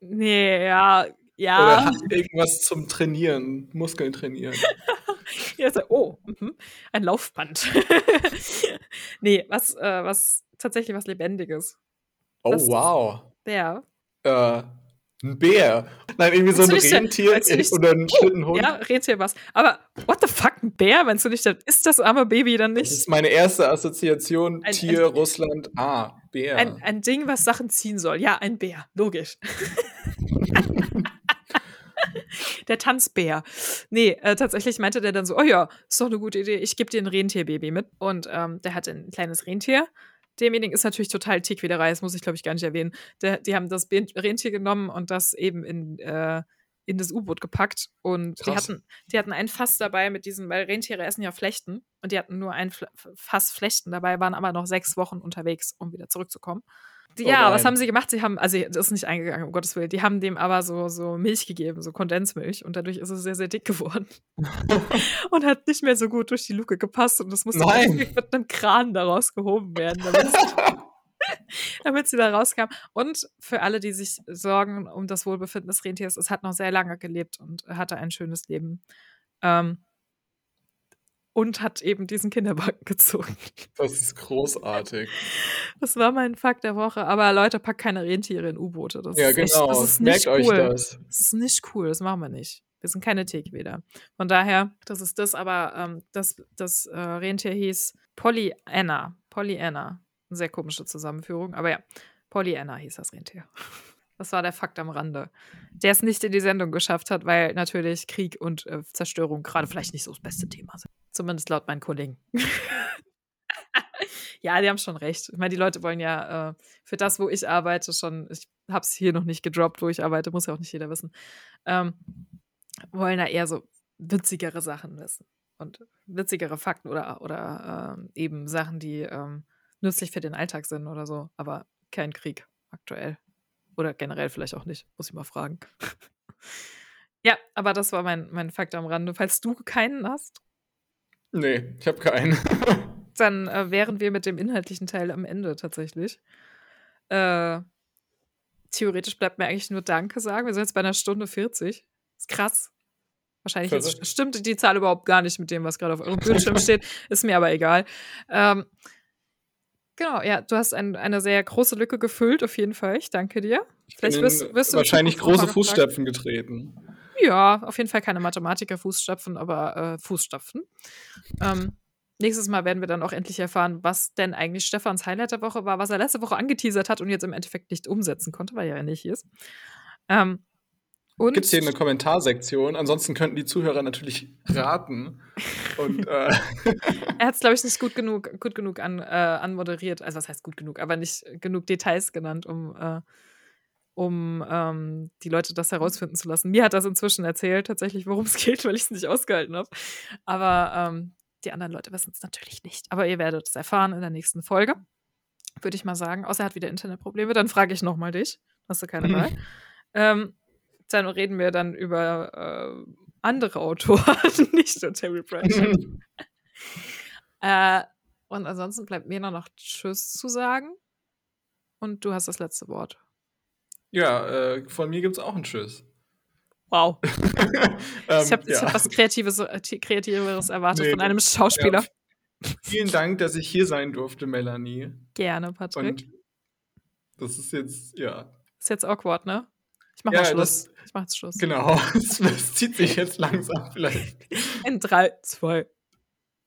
S2: Nee, ja, ja.
S3: Oder hat irgendwas zum Trainieren, Muskeln trainieren. <laughs>
S2: ja, so, oh, mh, ein Laufband. <laughs> nee, was, äh, was tatsächlich was Lebendiges.
S3: Oh, was wow.
S2: Bär.
S3: Äh, ein Bär. Nein, irgendwie so ein Rentier nicht, oder ein oh, Schlittenhund.
S2: Ja, Rentier was. Aber what the fuck, ein Bär? Meinst du nicht, ist das arme Baby dann nicht? Das
S3: ist meine erste Assoziation. Ein, Tier, ein, Russland, ah, Bär.
S2: Ein, ein Ding, was Sachen ziehen soll. Ja, ein Bär. Logisch. <laughs> der Tanzbär. Nee, äh, tatsächlich meinte der dann so, oh ja, ist doch eine gute Idee, ich gebe dir ein Rentierbaby mit. Und ähm, der hatte ein kleines Rentier. Demjenigen ist natürlich total Tickwiederei, das muss ich, glaube ich, gar nicht erwähnen. Der, die haben das Rentier genommen und das eben in, äh, in das U-Boot gepackt. Und die hatten, die hatten ein Fass dabei mit diesen, weil Rentiere essen ja Flechten. Und die hatten nur ein Fass Flechten dabei, waren aber noch sechs Wochen unterwegs, um wieder zurückzukommen. Ja, was haben sie gemacht? Sie haben, also das ist nicht eingegangen, um Gottes Willen. Die haben dem aber so, so Milch gegeben, so Kondensmilch. Und dadurch ist es sehr, sehr dick geworden. <laughs> und hat nicht mehr so gut durch die Luke gepasst. Und das musste mit einem Kran daraus gehoben werden, damit, <laughs> damit sie da rauskam. Und für alle, die sich sorgen um das Wohlbefinden des Rentiers, es hat noch sehr lange gelebt und hatte ein schönes Leben. Ähm, und hat eben diesen Kinderwagen <laughs> gezogen.
S3: Das ist großartig.
S2: Das war mein Fakt der Woche. Aber Leute, packt keine Rentiere in U-Boote.
S3: Ja, genau. Echt, das ist nicht Merkt cool. euch das.
S2: Das ist nicht cool. Das machen wir nicht. Wir sind keine Teekweder. Von daher, das ist das. Aber ähm, das, das äh, Rentier hieß Pollyanna. Pollyanna. Eine sehr komische Zusammenführung. Aber ja, Pollyanna hieß das Rentier. Das war der Fakt am Rande. Der es nicht in die Sendung geschafft hat, weil natürlich Krieg und äh, Zerstörung gerade vielleicht nicht so das beste Thema sind. Zumindest laut meinen Kollegen. <laughs> ja, die haben schon recht. Ich meine, die Leute wollen ja äh, für das, wo ich arbeite, schon, ich habe es hier noch nicht gedroppt, wo ich arbeite, muss ja auch nicht jeder wissen, ähm, wollen da eher so witzigere Sachen wissen. Und witzigere Fakten oder, oder ähm, eben Sachen, die ähm, nützlich für den Alltag sind oder so. Aber kein Krieg aktuell. Oder generell vielleicht auch nicht, muss ich mal fragen. <laughs> ja, aber das war mein, mein Fakt am Rande. Falls du keinen hast.
S3: Nee, ich habe keinen. <laughs>
S2: dann äh, wären wir mit dem inhaltlichen Teil am Ende tatsächlich. Äh, theoretisch bleibt mir eigentlich nur Danke sagen. Wir sind jetzt bei einer Stunde 40. Ist krass. Wahrscheinlich jetzt stimmt die Zahl überhaupt gar nicht mit dem, was gerade auf eurem Bildschirm <laughs> steht. Ist mir aber egal. Ähm, Genau, ja, du hast ein, eine sehr große Lücke gefüllt, auf jeden Fall. Ich danke dir.
S3: Ich Vielleicht wirst, wirst du wahrscheinlich große Fußstapfen getreten.
S2: Ja, auf jeden Fall keine Mathematiker-Fußstapfen, aber äh, Fußstapfen. Ähm, nächstes Mal werden wir dann auch endlich erfahren, was denn eigentlich Stefans Highlight der Woche war, was er letzte Woche angeteasert hat und jetzt im Endeffekt nicht umsetzen konnte, weil er ja nicht hier ist. Ähm,
S3: Gibt es hier eine Kommentarsektion? Ansonsten könnten die Zuhörer natürlich raten. Und, äh <laughs>
S2: er hat es, glaube ich, nicht gut genug, gut genug an, äh, anmoderiert. Also, was heißt gut genug, aber nicht genug Details genannt, um, äh, um ähm, die Leute das herausfinden zu lassen. Mir hat das inzwischen erzählt, tatsächlich, worum es <laughs> geht, weil ich es nicht ausgehalten habe. Aber ähm, die anderen Leute wissen es natürlich nicht. Aber ihr werdet es erfahren in der nächsten Folge, würde ich mal sagen. Außer er hat wieder Internetprobleme, dann frage ich nochmal dich. Hast du keine <laughs> Wahl. ähm, dann reden wir dann über äh, andere Autoren, <laughs> nicht nur Terry Pratchett. äh, und ansonsten bleibt mir nur noch Tschüss zu sagen. Und du hast das letzte Wort.
S3: Ja, äh, von mir gibt es auch einen Tschüss.
S2: Wow. <laughs> ähm, ich habe ja. hab was Kreatives, äh, Kreativeres erwartet nee, von einem Schauspieler.
S3: Ja, vielen Dank, dass ich hier sein durfte, Melanie.
S2: Gerne, Patrick. Und
S3: das ist jetzt, ja.
S2: Ist jetzt awkward, ne? Ich mach ja, Schluss.
S3: Das, ich mach jetzt Schluss. Genau, das, <laughs> das zieht sich jetzt langsam vielleicht.
S2: In drei, zwei,